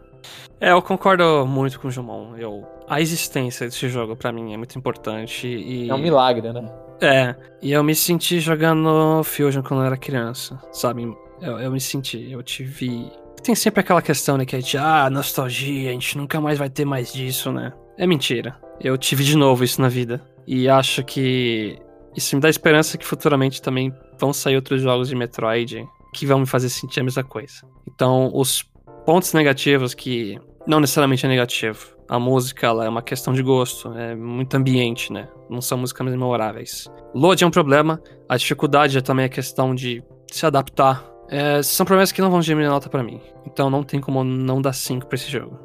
É, eu concordo muito com o Jumon. Eu, a existência desse jogo, pra mim, é muito importante. E, É um milagre, né? É, e eu me senti jogando Fusion quando eu era criança, sabe? Eu, eu me senti, eu tive. Tem sempre aquela questão, né, que é de, ah, nostalgia, a gente nunca mais vai ter mais disso, né? É mentira. Eu tive de novo isso na vida. E acho que isso me dá esperança que futuramente também vão sair outros jogos de Metroid que vão me fazer sentir a mesma coisa. Então, os pontos negativos que não necessariamente é negativo. A música ela é uma questão de gosto, é muito ambiente, né? Não são músicas memoráveis. Load é um problema, a dificuldade é também a questão de se adaptar. É, são problemas que não vão diminuir nota pra mim. Então não tem como não dar 5 pra esse jogo.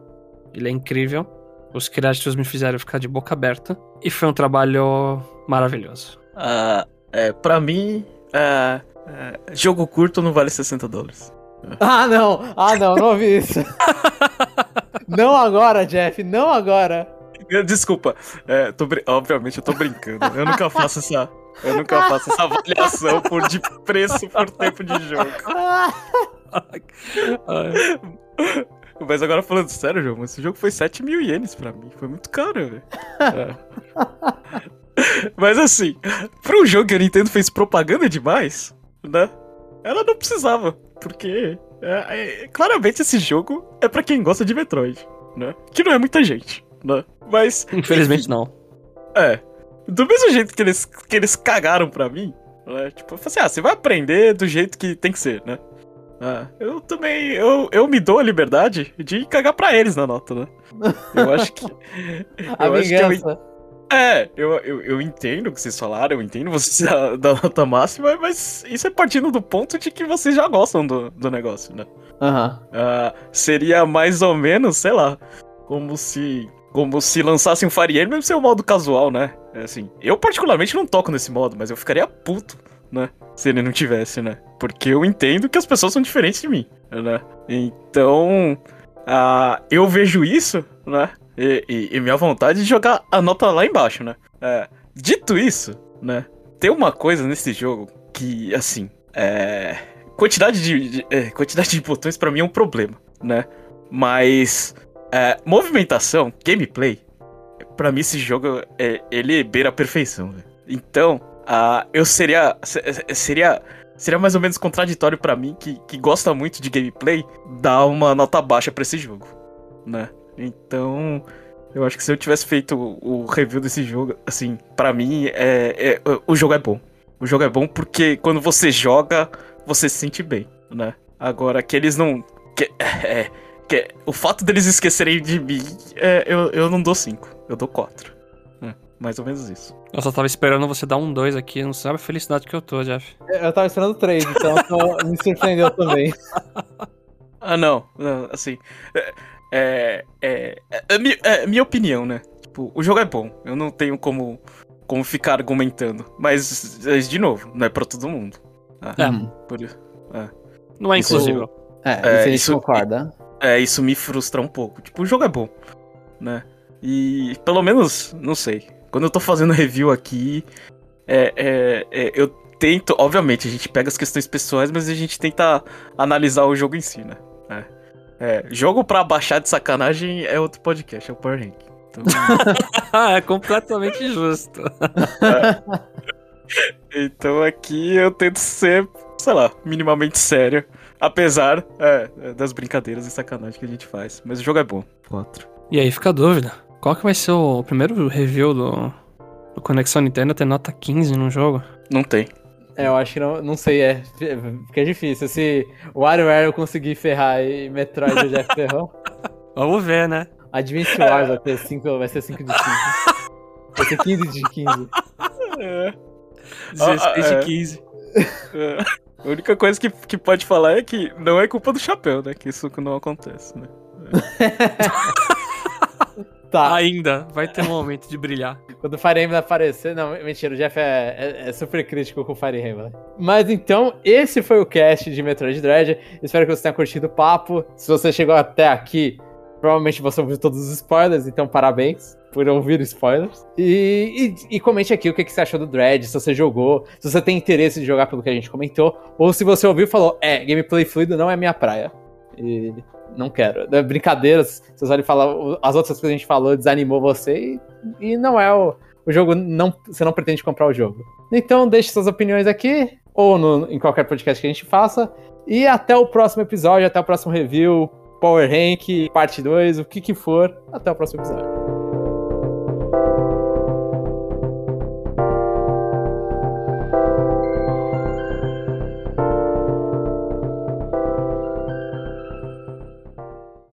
Ele é incrível, os créditos me fizeram ficar de boca aberta e foi um trabalho maravilhoso. Ah, é, pra mim, é, é, jogo curto não vale 60 dólares. Ah, não! Ah, não, não ouvi isso. não agora, Jeff, não agora. Desculpa, é, tô obviamente eu tô brincando. Eu nunca faço essa. Eu nunca faço essa avaliação por de preço por tempo de jogo. Mas agora falando sério, João, esse jogo foi 7 mil ienes pra mim. Foi muito caro, velho. É. Mas assim, pra um jogo que a Nintendo fez propaganda demais, né? Ela não precisava. Porque é, é, claramente esse jogo é pra quem gosta de Metroid, né? Que não é muita gente, né? Mas Infelizmente não. É. Do mesmo jeito que eles, que eles cagaram pra mim, né? Tipo, eu falei assim, ah, você vai aprender do jeito que tem que ser, né? Ah, eu também, eu, eu me dou a liberdade de cagar pra eles na nota, né? Eu acho que... a eu acho que eu, vingança. é, eu, eu, eu entendo o que vocês falaram, eu entendo vocês da, da nota máxima, mas isso é partindo do ponto de que vocês já gostam do, do negócio, né? Aham. Ah, seria mais ou menos, sei lá, como se como se lançassem um Fire Emblem ser o modo casual, né? É Assim, eu particularmente não toco nesse modo, mas eu ficaria puto, né? Se ele não tivesse, né? Porque eu entendo que as pessoas são diferentes de mim, né? Então, ah, eu vejo isso, né? E, e- e minha vontade de jogar a nota lá embaixo, né? É, dito isso, né? Tem uma coisa nesse jogo que, assim, é quantidade de, de- é, quantidade de botões pra mim é um problema, né? Mas é, movimentação, gameplay, pra mim esse jogo é, ele beira a perfeição. velho. Então, ah, eu seria se- seria seria mais ou menos contraditório pra mim que, que gosta muito de gameplay dar uma nota baixa pra esse jogo, né? Então, eu acho que se eu tivesse feito o, review desse jogo, assim, pra mim é, é o jogo é bom. O jogo é bom porque quando você joga, você se sente bem, né? Agora, que eles não. Que, é, que, o fato deles esquecerem de mim, é, eu, eu não dou 5, eu dou 4. Mais ou menos isso. Eu só tava esperando você dar um 2 aqui, não sabe a felicidade que eu tô, Jeff. Eu tava esperando três, então tô- me surpreendeu também. Ah, não, não, assim. É, é, é, é mi- é minha opinião, né? Tipo, o jogo é bom, eu não tenho como, como ficar argumentando. Mas, de novo, não é pra todo mundo. Ah, É. Hum. por isso. Não é Isso- inclusive. É, É, isso- concorda. É, isso me frustra um pouco. Tipo, o jogo é bom, né? E pelo menos, não sei. Quando eu tô fazendo review aqui, é, é, é, eu tento. Obviamente, a gente pega as questões pessoais, mas a gente tenta analisar o jogo em si, né? É, é, jogo pra baixar de sacanagem é outro podcast, é o Power Rank. Então, é completamente justo. então aqui eu tento ser, sei lá, minimamente sério. Apesar é, é, das brincadeiras e sacanagem que a gente faz. Mas o jogo é bom. 4. E aí fica a dúvida. Qual que vai ser o primeiro review do, do Conexão Nintendo ter nota 15 no jogo? Não tem. É, eu acho que não, não sei, é. Fica difícil. Se o WarioWare eu conseguir ferrar e Metroid o Jeff ferrou, Vamos ver, né? o Wars vai, ter cinco, vai ser 5 de 5. Vai ser 15 de 15. É. 16 Ah, é. de 15. É. A única coisa que, que pode falar é que não é culpa do chapéu, né? Que isso não acontece, né? Tá, Ainda vai ter um momento de brilhar. quando o Fire Emblem aparecer. Não, mentira, o Jeff é, é- é super crítico com o Fire Emblem. Mas então, esse foi o cast de Metroid Dread. Espero que você tenha curtido o papo. Se você chegou até aqui, provavelmente você ouviu todos os spoilers, então parabéns por ouvir spoilers. E, e- e comente aqui o que, que você achou do Dread, se você jogou, se você tem interesse de jogar pelo que a gente comentou, ou se você ouviu e falou, é, gameplay fluido não é minha praia. E não quero. É Brincadeiras, vocês olham e falam, as outras coisas que a gente falou desanimou você e, e não é o, o jogo, não, você não pretende comprar o jogo. Então deixe suas opiniões aqui, ou no- em qualquer podcast que a gente faça. E até o próximo episódio, até o próximo review, Power Rank, parte 2, o que que for. Até o próximo episódio.